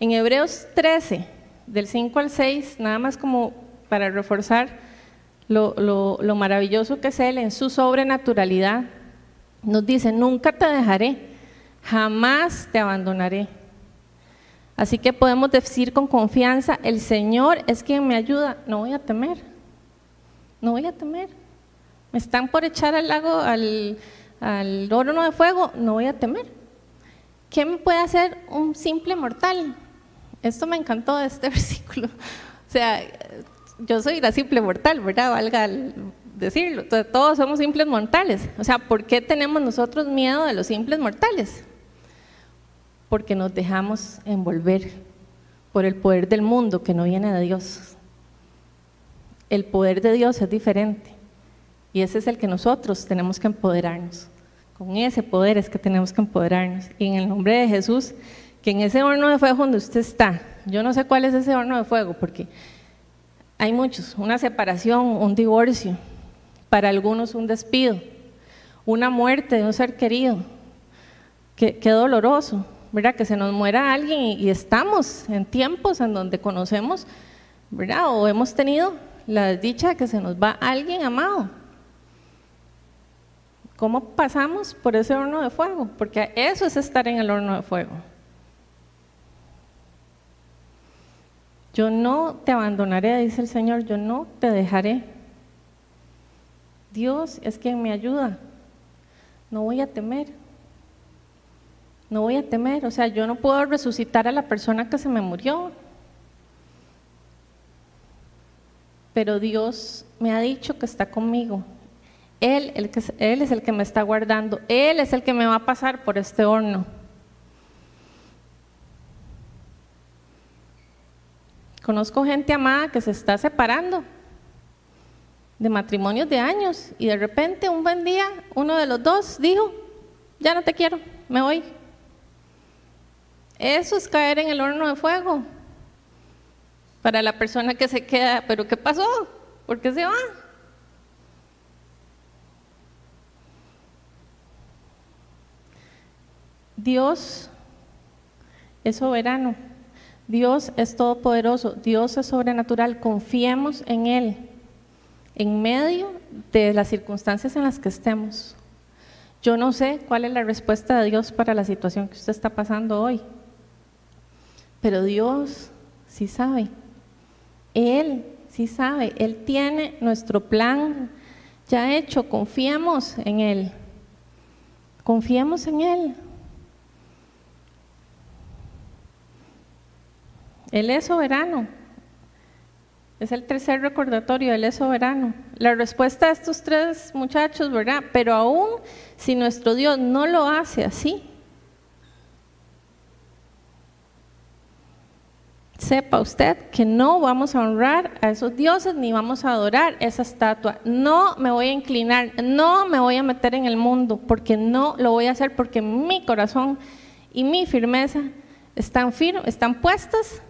en Hebreos 13, del 5 al 6, nada más como para reforzar lo, lo, maravilloso que es Él en su sobrenaturalidad, nos dice, nunca te dejaré, jamás te abandonaré. Así que podemos decir con confianza, el Señor es quien me ayuda, no voy a temer no voy a temer. Me están por echar al lago, al, al horno de fuego, no voy a temer. ¿Qué me puede hacer un simple mortal? Esto me encantó de este versículo. O sea, yo soy la simple mortal, ¿verdad? Valga decirlo. Todos somos simples mortales. O sea, ¿por qué tenemos nosotros miedo de los simples mortales? Porque nos dejamos envolver por el poder del mundo que no viene de Dios el poder de Dios es diferente. Y ese es el que nosotros tenemos que empoderarnos. Con ese poder es que tenemos que empoderarnos. Y en el nombre de Jesús, que en ese horno de fuego donde usted está, yo no sé cuál es ese horno de fuego, porque hay muchos, una separación, un divorcio, para algunos un despido, una muerte de un ser querido. Qué, doloroso, ¿verdad? Que se nos muera alguien y, y estamos en tiempos en donde conocemos, ¿verdad? O hemos tenido la desdicha de que se nos va alguien amado. ¿Cómo pasamos por ese horno de fuego? Porque eso es estar en el horno de fuego. Yo no te abandonaré, dice el Señor, yo no te dejaré. Dios es quien me ayuda. No voy a temer. No voy a temer. O sea, yo no puedo resucitar a la persona que se me murió. pero Dios me ha dicho que está conmigo. Él, el que, él es el que me está guardando. Él es el que me va a pasar por este horno. Conozco gente amada que se está separando de matrimonios de años y de repente un buen día uno de los dos dijo, ya no te quiero, me voy. Eso es caer en el horno de fuego para la persona que se queda, pero ¿qué pasó? ¿Por qué se va? Dios es soberano, Dios es todopoderoso, Dios es sobrenatural, confiemos en Él en medio de las circunstancias en las que estemos. Yo no sé cuál es la respuesta de Dios para la situación que usted está pasando hoy, pero Dios sí sabe. Él sí sabe, Él tiene nuestro plan ya hecho, confiemos en Él. Confiemos en Él. Él es soberano. Es el tercer recordatorio, Él es soberano. La respuesta de estos tres muchachos, ¿verdad? Pero aún si nuestro Dios no lo hace así, sepa usted que no vamos a honrar a esos dioses ni vamos a adorar esa estatua. No me voy a inclinar, no me voy a meter en el mundo, porque no lo voy a hacer, porque mi corazón y mi firmeza están, están puestas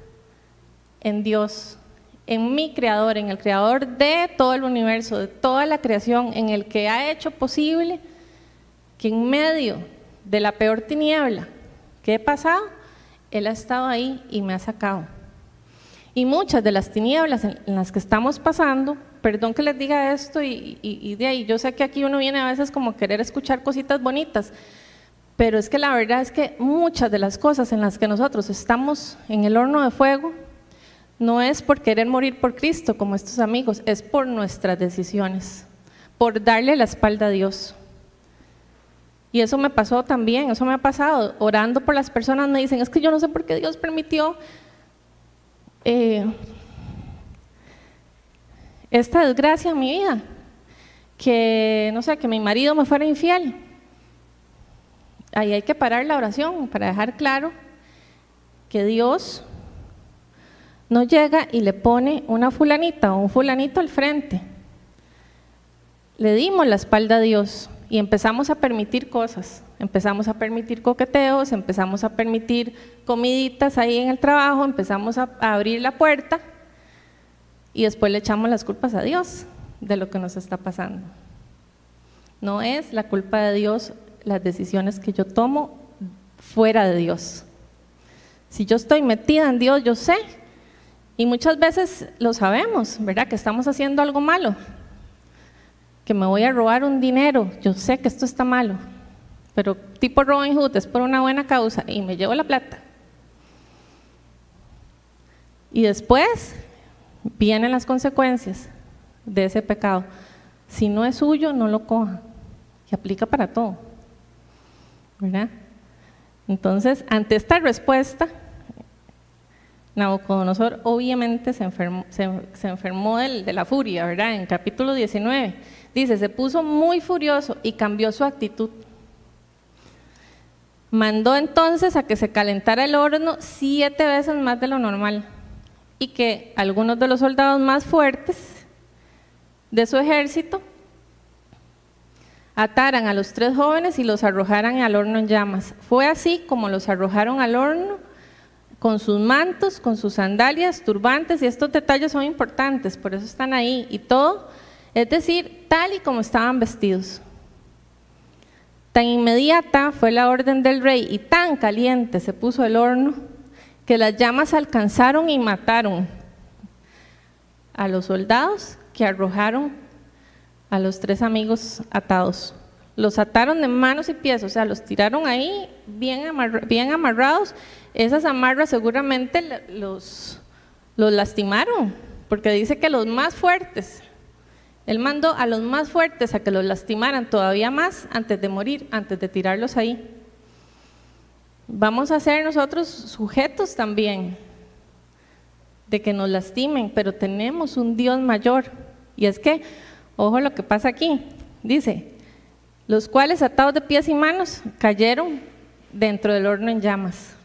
en Dios, en mi creador, en el creador de todo el universo, de toda la creación, en el que ha hecho posible que en medio de la peor tiniebla que he pasado, Él ha estado ahí y me ha sacado. Y muchas de las tinieblas en, las que estamos pasando, perdón que les diga esto y, de ahí, yo sé que aquí uno viene a veces como querer escuchar cositas bonitas, pero es que la verdad es que muchas de las cosas en las que nosotros estamos en el horno de fuego, no es por querer morir por Cristo como estos amigos, es por nuestras decisiones, por darle la espalda a Dios. Y eso me pasó también, eso me ha pasado. Orando por las personas me dicen, es que yo no sé por qué Dios permitió eh, esta desgracia en mi vida, que no sé, que mi marido me fuera infiel. Ahí hay que parar la oración para dejar claro que Dios no llega y le pone una fulanita o un fulanito al frente. Le dimos la espalda a Dios y empezamos a permitir cosas. Empezamos a permitir coqueteos, empezamos a permitir comiditas ahí en el trabajo, empezamos a, abrir la puerta y después le echamos las culpas a Dios de lo que nos está pasando. No es la culpa de Dios las decisiones que yo tomo fuera de Dios. Si yo estoy metida en Dios, yo sé. Y muchas veces lo sabemos, ¿verdad? Que estamos haciendo algo malo. Que me voy a robar un dinero. Yo sé que esto está malo pero tipo Robin Hood es por una buena causa y me llevo la plata. Y después vienen las consecuencias de ese pecado. Si no es suyo, no lo coja. Y aplica para todo. ¿Verdad? Entonces, ante esta respuesta, Nabucodonosor obviamente se enfermó, enfermó de la furia, ¿verdad? En capítulo 19 dice, se puso muy furioso y cambió su actitud. Mandó entonces a que se calentara el horno siete veces más de lo normal y que algunos de los soldados más fuertes de su ejército ataran a los tres jóvenes y los arrojaran al horno en llamas. Fue así como los arrojaron al horno con sus mantos, con sus sandalias, turbantes, y estos detalles son importantes, por eso están ahí, y todo, es decir, tal y como estaban vestidos. Tan inmediata fue la orden del rey y tan caliente se puso el horno que las llamas alcanzaron y mataron a los soldados que arrojaron a los tres amigos atados. Los ataron de manos y pies, o sea, los tiraron ahí bien, bien amarrados. Esas amarras seguramente los, los lastimaron, porque dice que los más fuertes él mandó a los más fuertes a que los lastimaran todavía más antes de morir, antes de tirarlos ahí. Vamos a ser nosotros sujetos también de que nos lastimen, pero tenemos un Dios mayor. Y es que, ojo lo que pasa aquí, dice, los cuales atados de pies y manos cayeron dentro del horno en llamas.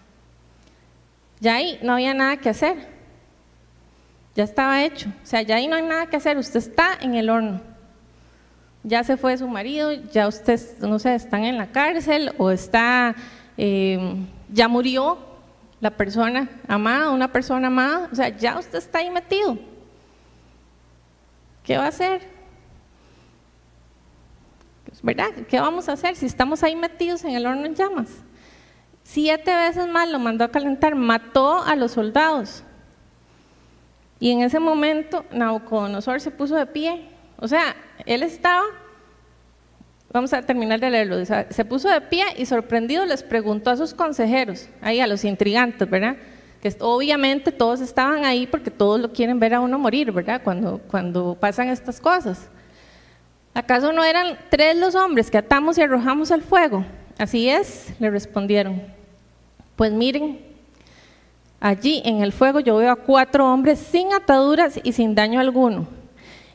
Ya ahí no había nada que hacer. Ya estaba hecho. O sea, ya ahí no hay nada que hacer. Usted está en el horno. Ya se fue su marido, ya usted, no sé, están en la cárcel o está, eh, ya murió la persona amada, una persona amada. O sea, ya usted está ahí metido. ¿Qué va a hacer? ¿Verdad? ¿Qué vamos a hacer si estamos ahí metidos en el horno en llamas? Siete veces más lo mandó a calentar, mató a los soldados. Y en ese momento Nabucodonosor se puso de pie. O sea, él estaba, vamos a terminar de leerlo, se puso de pie y sorprendido les preguntó a sus consejeros, ahí a los intrigantes, ¿verdad? Que obviamente todos estaban ahí porque todos lo quieren ver a uno morir, ¿verdad? Cuando, cuando pasan estas cosas. ¿Acaso no eran tres los hombres que atamos y arrojamos al fuego? Así es, le respondieron. Pues miren, Allí en el fuego yo veo a cuatro hombres sin ataduras y sin daño alguno.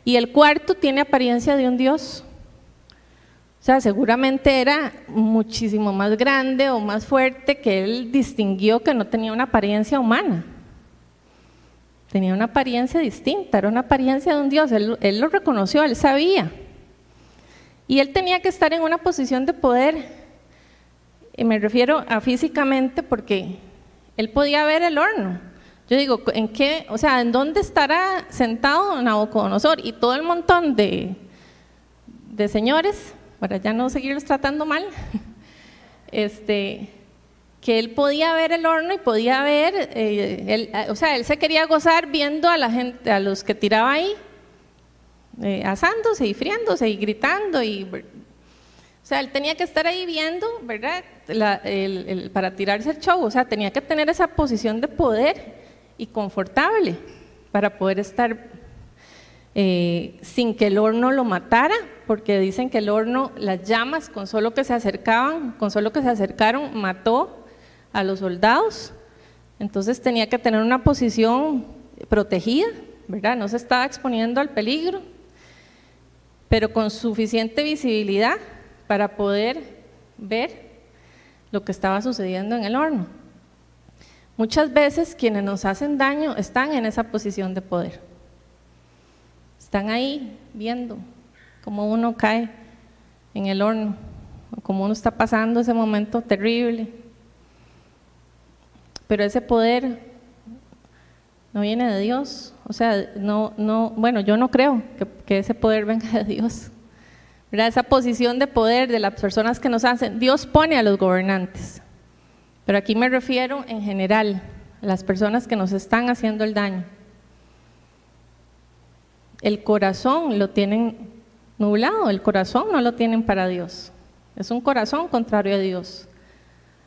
Y el cuarto tiene apariencia de un dios. O sea, seguramente era muchísimo más grande o más fuerte que él distinguió que no tenía una apariencia humana. Tenía una apariencia distinta, era una apariencia de un dios. Él, él lo reconoció, él sabía. Y él tenía que estar en una posición de poder. Y me refiero a físicamente porque él podía ver el horno. Yo digo, ¿en qué, o sea, en dónde estará sentado Nabucodonosor y todo el montón de, de señores, para ya no seguirlos tratando mal, este, que él podía ver el horno y podía ver, eh, o sea, él se quería gozar viendo a la gente, a los que tiraba ahí, eh, asándose y friándose y gritando y o sea, él tenía que estar ahí viendo, ¿verdad? para tirarse el show, o sea, tenía que tener esa posición de poder y confortable para poder estar eh, sin que el horno lo matara, porque dicen que el horno, las llamas, con solo que se acercaban, con solo que se acercaron, mató a los soldados. Entonces tenía que tener una posición protegida, ¿verdad? No se estaba exponiendo al peligro, pero con suficiente visibilidad para poder ver lo que estaba sucediendo en el horno. Muchas veces quienes nos hacen daño están en esa posición de poder. Están ahí viendo cómo uno cae en el horno, o cómo uno está pasando ese momento terrible. Pero ese poder no viene de Dios. O sea, no, no, bueno, yo no creo que, que ese poder venga de Dios. Esa posición de poder de las personas que nos hacen, Dios pone a los gobernantes, pero aquí me refiero en general a las personas que nos están haciendo el daño. El corazón lo tienen nublado, el corazón no lo tienen para Dios. Es un corazón contrario a Dios.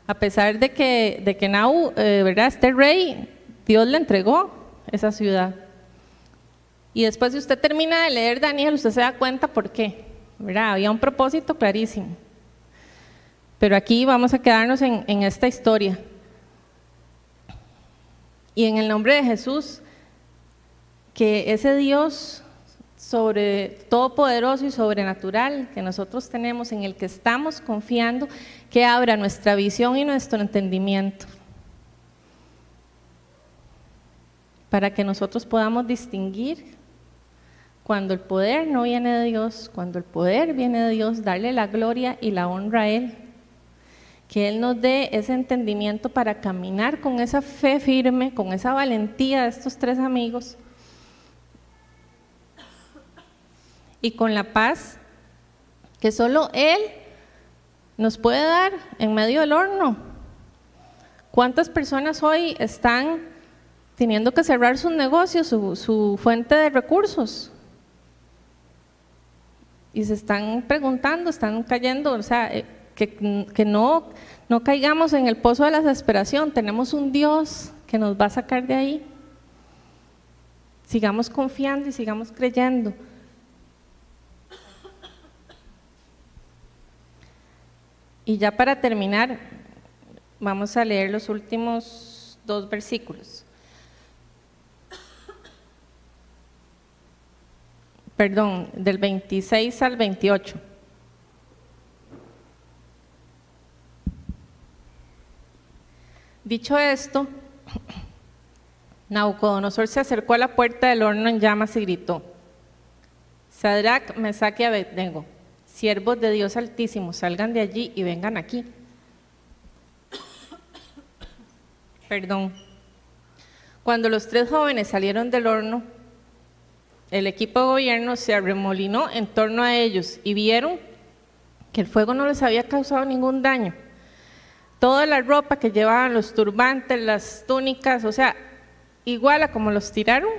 A pesar de que, de que Nau, eh, ¿verdad? Este rey, Dios le entregó esa ciudad. Y después si usted termina de leer Daniel, usted se da cuenta por qué. Había un propósito clarísimo. Pero aquí vamos a quedarnos en, en esta historia. Y en el nombre de Jesús, que ese Dios sobre todopoderoso y sobrenatural que nosotros tenemos, en el que estamos confiando, que abra nuestra visión y nuestro entendimiento, para que nosotros podamos distinguir cuando el poder no viene de Dios, cuando el poder viene de Dios, darle la gloria y la honra a Él. Que Él nos dé ese entendimiento para caminar con esa fe firme, con esa valentía de estos tres amigos y con la paz que solo Él nos puede dar en medio del horno. ¿Cuántas personas hoy están teniendo que cerrar sus negocios, su, su fuente de recursos? Y se están preguntando, están cayendo, o sea, eh, que, que, no, no caigamos en el pozo de la desesperación, tenemos un Dios que nos va a sacar de ahí. Sigamos confiando y sigamos creyendo. Y ya para terminar, vamos a leer los últimos dos versículos. Perdón, del 26 al 28. Dicho esto, Nabucodonosor se acercó a la puerta del horno en llamas y gritó, Sadrach, Mesach y Abednego, siervos de Dios Altísimo, salgan de allí y vengan aquí. Perdón. Cuando los tres jóvenes salieron del horno, el equipo de gobierno se arremolinó en torno a ellos y vieron que el fuego no les había causado ningún daño. Toda la ropa que llevaban, los turbantes, las túnicas, o sea, igual a como los tiraron,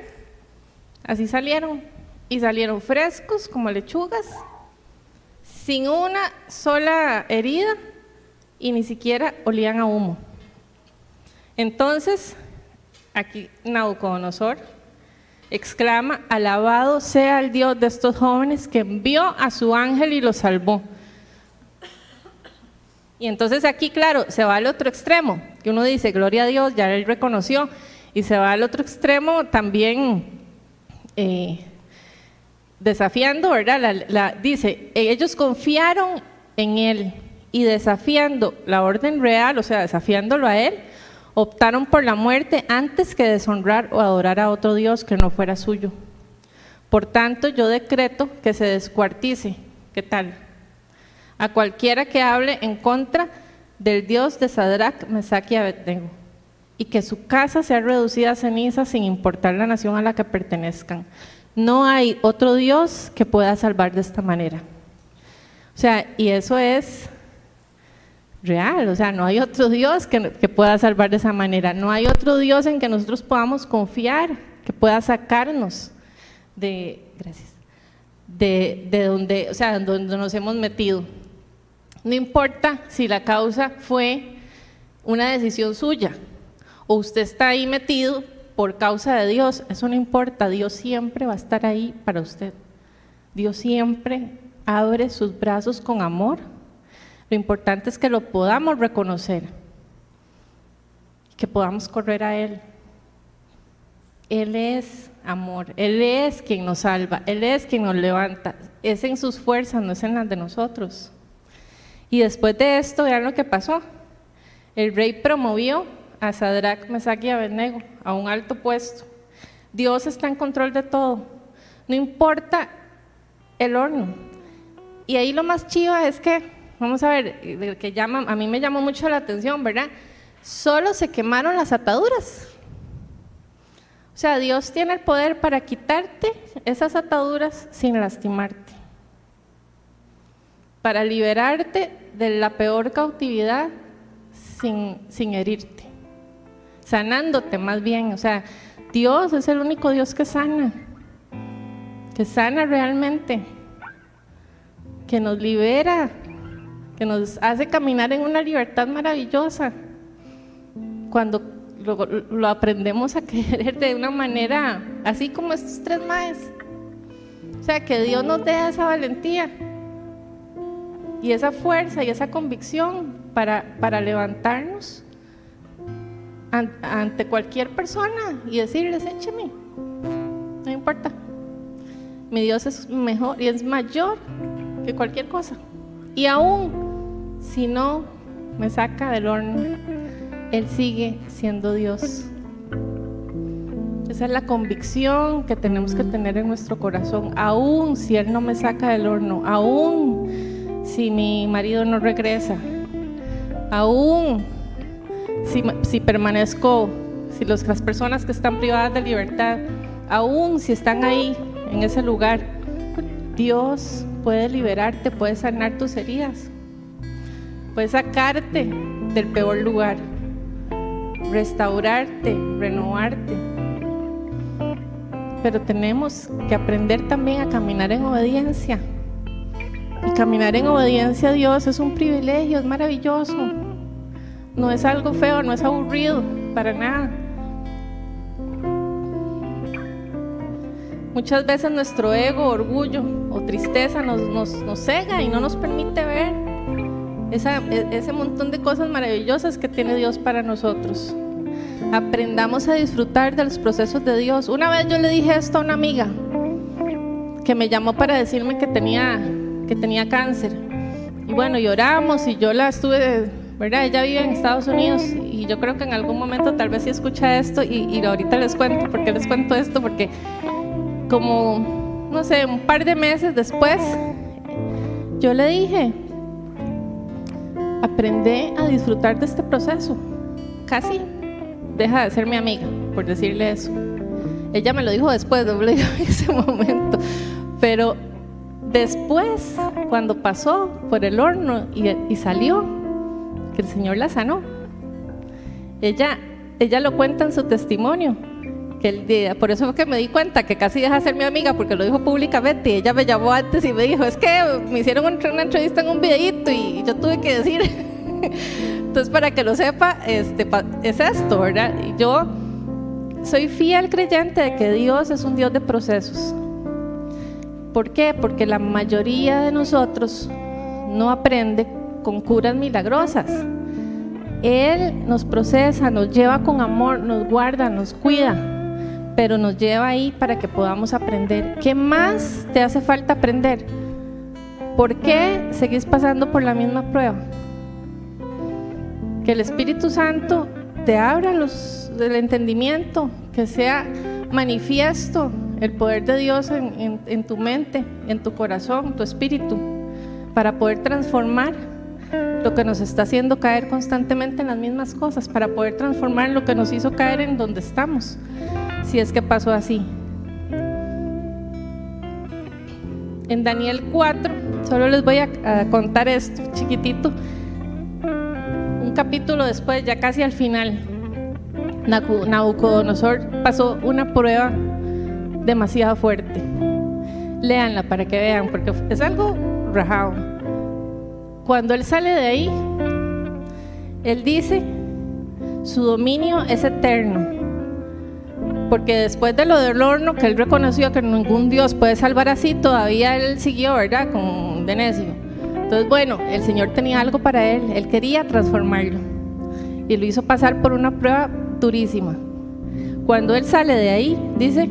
así salieron. Y salieron frescos como lechugas, sin una sola herida y ni siquiera olían a humo. Entonces, aquí Nabucodonosor exclama, alabado sea el Dios de estos jóvenes que envió a su ángel y los salvó. Y entonces aquí, claro, se va al otro extremo. que uno dice, gloria a Dios, ya él reconoció, y se va al otro extremo también eh, desafiando, ¿verdad? La, dice, ellos confiaron en él y desafiando la orden real, o sea, desafiándolo a él, optaron por la muerte antes que deshonrar o adorar a otro Dios que no fuera suyo. Por tanto, yo decreto que se descuartice. ¿Qué tal? A cualquiera que hable en contra del Dios de Sadrach, Mesach y Abednego, y que su casa sea reducida a ceniza sin importar la nación a la que pertenezcan. No hay otro Dios que pueda salvar de esta manera. O sea, y eso es real, o sea, no hay otro Dios que, pueda salvar de esa manera, no hay otro Dios en que nosotros podamos confiar, que pueda sacarnos de, gracias, de, de donde, o sea, donde nos hemos metido. No importa si la causa fue una decisión suya o usted está ahí metido por causa de Dios, eso no importa, Dios siempre va a estar ahí para usted. Dios siempre abre sus brazos con amor lo importante es que lo podamos reconocer, que podamos correr a Él. Él es amor, Él es quien nos salva, Él es quien nos levanta. Es en sus fuerzas, no es en las de nosotros. Y después de esto, vean lo que pasó. El rey promovió a Sadrach, Mesach y Abednego a un alto puesto. Dios está en control de todo. No importa el horno. Y ahí lo más chiva es que vamos a ver, que llama, a mí me llamó mucho la atención, ¿verdad? Solo se quemaron las ataduras. O sea, Dios tiene el poder para quitarte esas ataduras sin lastimarte, para liberarte de la peor cautividad sin, sin herirte, sanándote más bien. O sea, Dios es el único Dios que sana, que sana realmente, que nos libera que nos hace caminar en una libertad maravillosa. Cuando lo, aprendemos a querer de una manera así como estos tres maes. O sea, que Dios nos dé esa valentía y esa fuerza y esa convicción para, para levantarnos ante cualquier persona y decirles, écheme, no importa. Mi Dios es mejor y es mayor que cualquier cosa. Y aún si no me saca del horno, Él sigue siendo Dios. Esa es la convicción que tenemos que tener en nuestro corazón, aún si Él no me saca del horno, aún si mi marido no regresa, aún si, permanezco, si las personas que están privadas de libertad, aún si están ahí en ese lugar, Dios puede liberarte, puede sanar tus heridas puede sacarte del peor lugar, restaurarte, renovarte. Pero tenemos que aprender también a caminar en obediencia. Y caminar en obediencia a Dios es un privilegio, es maravilloso. No es algo feo, no es aburrido, para nada. Muchas veces nuestro ego, orgullo o tristeza nos, nos cega y no nos permite ver e, ese montón de cosas maravillosas que tiene Dios para nosotros. Aprendamos a disfrutar de los procesos de Dios. Una vez yo le dije esto a una amiga que me llamó para decirme que tenía, que tenía cáncer. Y bueno, lloramos y yo la estuve, ¿verdad? Ella vive en Estados Unidos y yo creo que en algún momento tal vez sí escucha esto y, y ahorita les cuento, ¿por qué les cuento esto? Porque como, no sé, un par de meses después, yo le dije, aprendí a disfrutar de este proceso. Casi deja de ser mi amiga, por decirle eso. Ella me lo dijo después, no me en ese momento. Pero después, cuando pasó por el horno y, salió, que el Señor la sanó. Ella, ella lo cuenta en su testimonio. Por eso fue que me di cuenta que casi deja de ser mi amiga porque lo dijo públicamente. Ella me llamó antes y me dijo, es que me hicieron una entrevista en un videito y yo tuve que decir Entonces, para que lo sepa, este, es esto, ¿verdad? Yo soy fiel creyente de que Dios es un Dios de procesos. ¿Por qué? Porque la mayoría de nosotros no aprende con curas milagrosas. Él nos procesa, nos lleva con amor, nos guarda, nos cuida, pero nos lleva ahí para que podamos aprender. ¿Qué más te hace falta aprender? ¿Por qué seguís pasando por la misma prueba? Que el Espíritu Santo te abra los, el entendimiento, que sea manifiesto el poder de Dios en, tu mente, en tu corazón, tu espíritu, para poder transformar lo que nos está haciendo caer constantemente en las mismas cosas, para poder transformar lo que nos hizo caer en donde estamos, si es que pasó así. En Daniel 4, solo les voy a, contar esto chiquitito, un capítulo después, ya casi al final, Nabucodonosor pasó una prueba demasiado fuerte. Leanla para que vean, porque es algo rajado. Cuando él sale de ahí, él dice, su dominio es eterno. Porque después de lo del horno, que él reconoció que ningún Dios puede salvar así, todavía él siguió, ¿verdad? Con Denecio. Entonces, bueno, el Señor tenía algo para él, él quería transformarlo. Y lo hizo pasar por una prueba durísima. Cuando él sale de ahí, dice,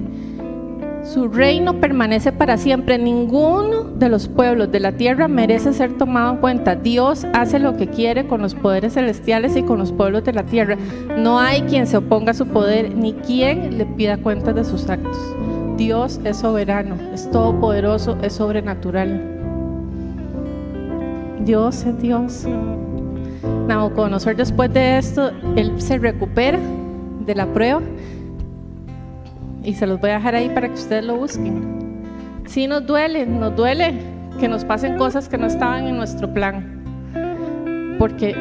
su reino permanece para siempre. Ninguno de los pueblos de la tierra merece ser tomado en cuenta. Dios hace lo que quiere con los poderes celestiales y con los pueblos de la tierra. No hay quien se oponga a su poder ni quien le pida cuentas de sus actos. Dios es soberano, es todopoderoso, es sobrenatural. Dios es Dios. Nabucodonosor después de esto, él se recupera de la prueba y se los voy a dejar ahí para que ustedes lo busquen. Sí nos duele, nos duele que nos pasen cosas que no estaban en nuestro plan, porque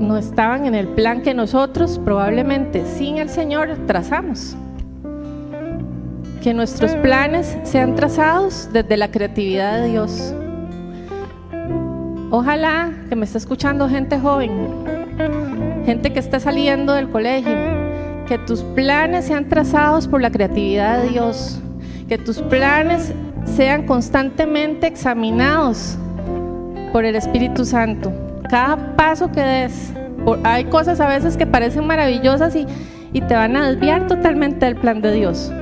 no estaban en el plan que nosotros probablemente sin el Señor trazamos. Que nuestros planes sean trazados desde la creatividad de Dios. Ojalá que me esté escuchando gente joven, gente que está saliendo del colegio, que tus planes sean trazados por la creatividad de Dios, que tus planes sean constantemente examinados por el Espíritu Santo. Cada paso que des, hay cosas a veces que parecen maravillosas y, y te van a desviar totalmente del plan de Dios.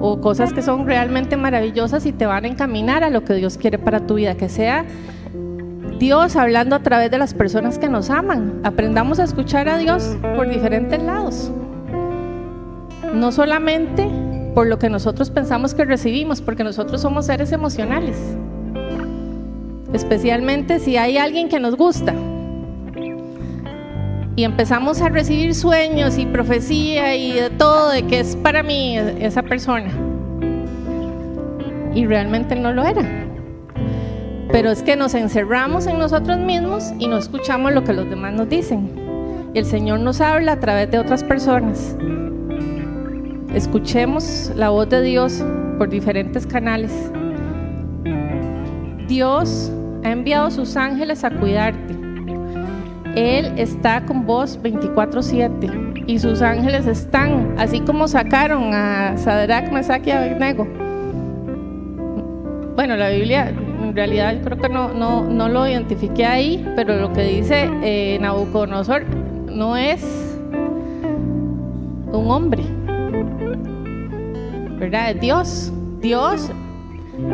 O cosas que son realmente maravillosas y te van a encaminar a lo que Dios quiere para tu vida, que sea Dios hablando a través de las personas que nos aman. Aprendamos a escuchar a Dios por diferentes lados. No solamente por lo que nosotros pensamos que recibimos, porque nosotros somos seres emocionales. Especialmente si hay alguien que nos gusta. Y empezamos a recibir sueños y profecía y de todo de que es para mí esa persona. Y realmente no lo era. Pero es que nos encerramos en nosotros mismos y no escuchamos lo que los demás nos dicen. El Señor nos habla a través de otras personas. Escuchemos la voz de Dios por diferentes canales. Dios ha enviado sus ángeles a cuidarte. Él está con vos 24/7 y sus ángeles están, así como sacaron a Sadrach, Mesach y Abednego. Bueno, la Biblia realidad yo creo que no, no, no lo identifiqué ahí, pero lo que dice eh, Nabucodonosor no es un hombre, ¿verdad? Es Dios. Dios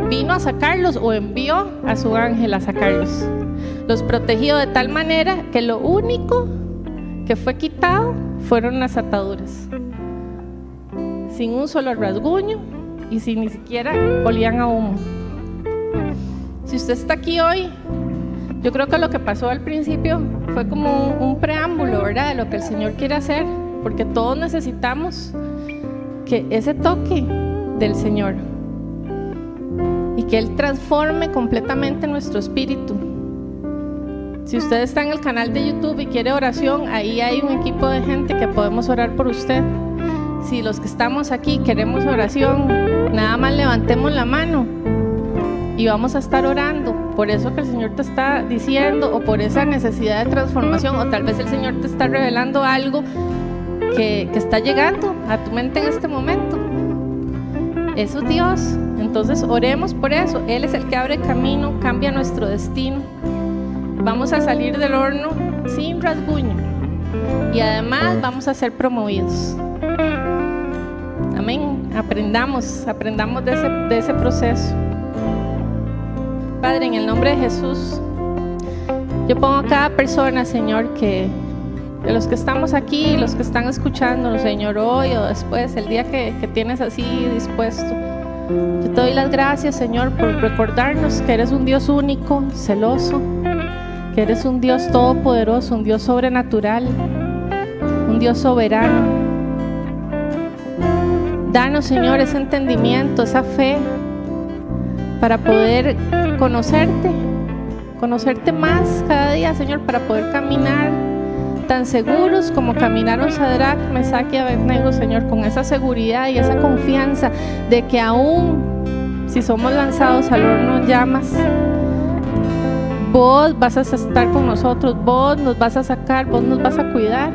vino a sacarlos o envió a su ángel a sacarlos. Los protegió de tal manera que lo único que fue quitado fueron las ataduras. Sin un solo rasguño y sin ni siquiera olían a humo. Si usted está aquí hoy, yo creo que lo que pasó al principio fue como un, preámbulo, ¿verdad? De lo que el Señor quiere hacer, porque todos necesitamos que ese toque del Señor y que Él transforme completamente nuestro espíritu. Si usted está en el canal de YouTube y quiere oración, ahí hay un equipo de gente que podemos orar por usted. Si los que estamos aquí queremos oración, nada más levantemos la mano y vamos a estar orando por eso que el Señor te está diciendo o por esa necesidad de transformación o tal vez el Señor te está revelando algo que, que está llegando a tu mente en este momento. Eso es Dios. Entonces oremos por eso. Él es el que abre camino, cambia nuestro destino. Vamos a salir del horno sin rasguño. Y además vamos a ser promovidos. Amén. Aprendamos, aprendamos de ese, de ese proceso. Padre, en el nombre de Jesús, yo pongo a cada persona, Señor, que de los que estamos aquí, los que están escuchando, Señor, hoy o después, el día que, que tienes así dispuesto. Yo te doy las gracias, Señor, por recordarnos que eres un Dios único, celoso, que eres un Dios todopoderoso, un Dios sobrenatural, un Dios soberano. Danos, Señor, ese entendimiento, esa fe para poder conocerte, conocerte más cada día, Señor, para poder caminar tan seguros como caminaron Sadrach, Mesach y Abednego, Señor, con esa seguridad y esa confianza de que aún si somos lanzados al horno llamas, vos vas a estar con nosotros, vos nos vas a sacar, vos nos vas a cuidar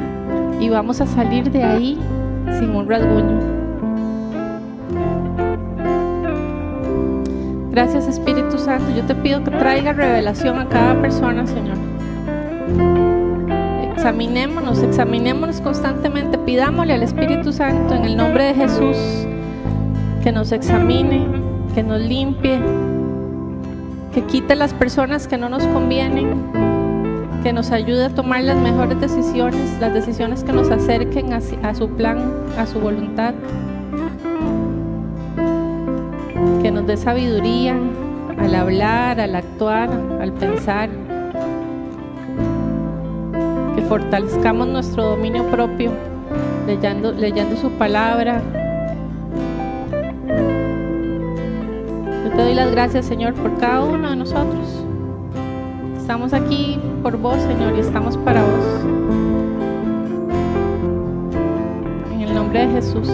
y vamos a salir de ahí sin un rasguño. Gracias Espíritu Santo. Yo te pido que traiga revelación a cada persona, Señor. Examinémonos, examinémonos constantemente. Pidámosle al Espíritu Santo en el nombre de Jesús que nos examine, que nos limpie, que quite las personas que no nos convienen, que nos ayude a tomar las mejores decisiones, las decisiones que nos acerquen a, su plan, a su voluntad. Nos dé sabiduría al hablar, al actuar, al pensar. Que fortalezcamos nuestro dominio propio leyendo, leyendo su palabra, te doy las gracias, Señor, por cada uno de nosotros. Estamos aquí por vos, Señor, y estamos para vos. En el nombre de Jesús.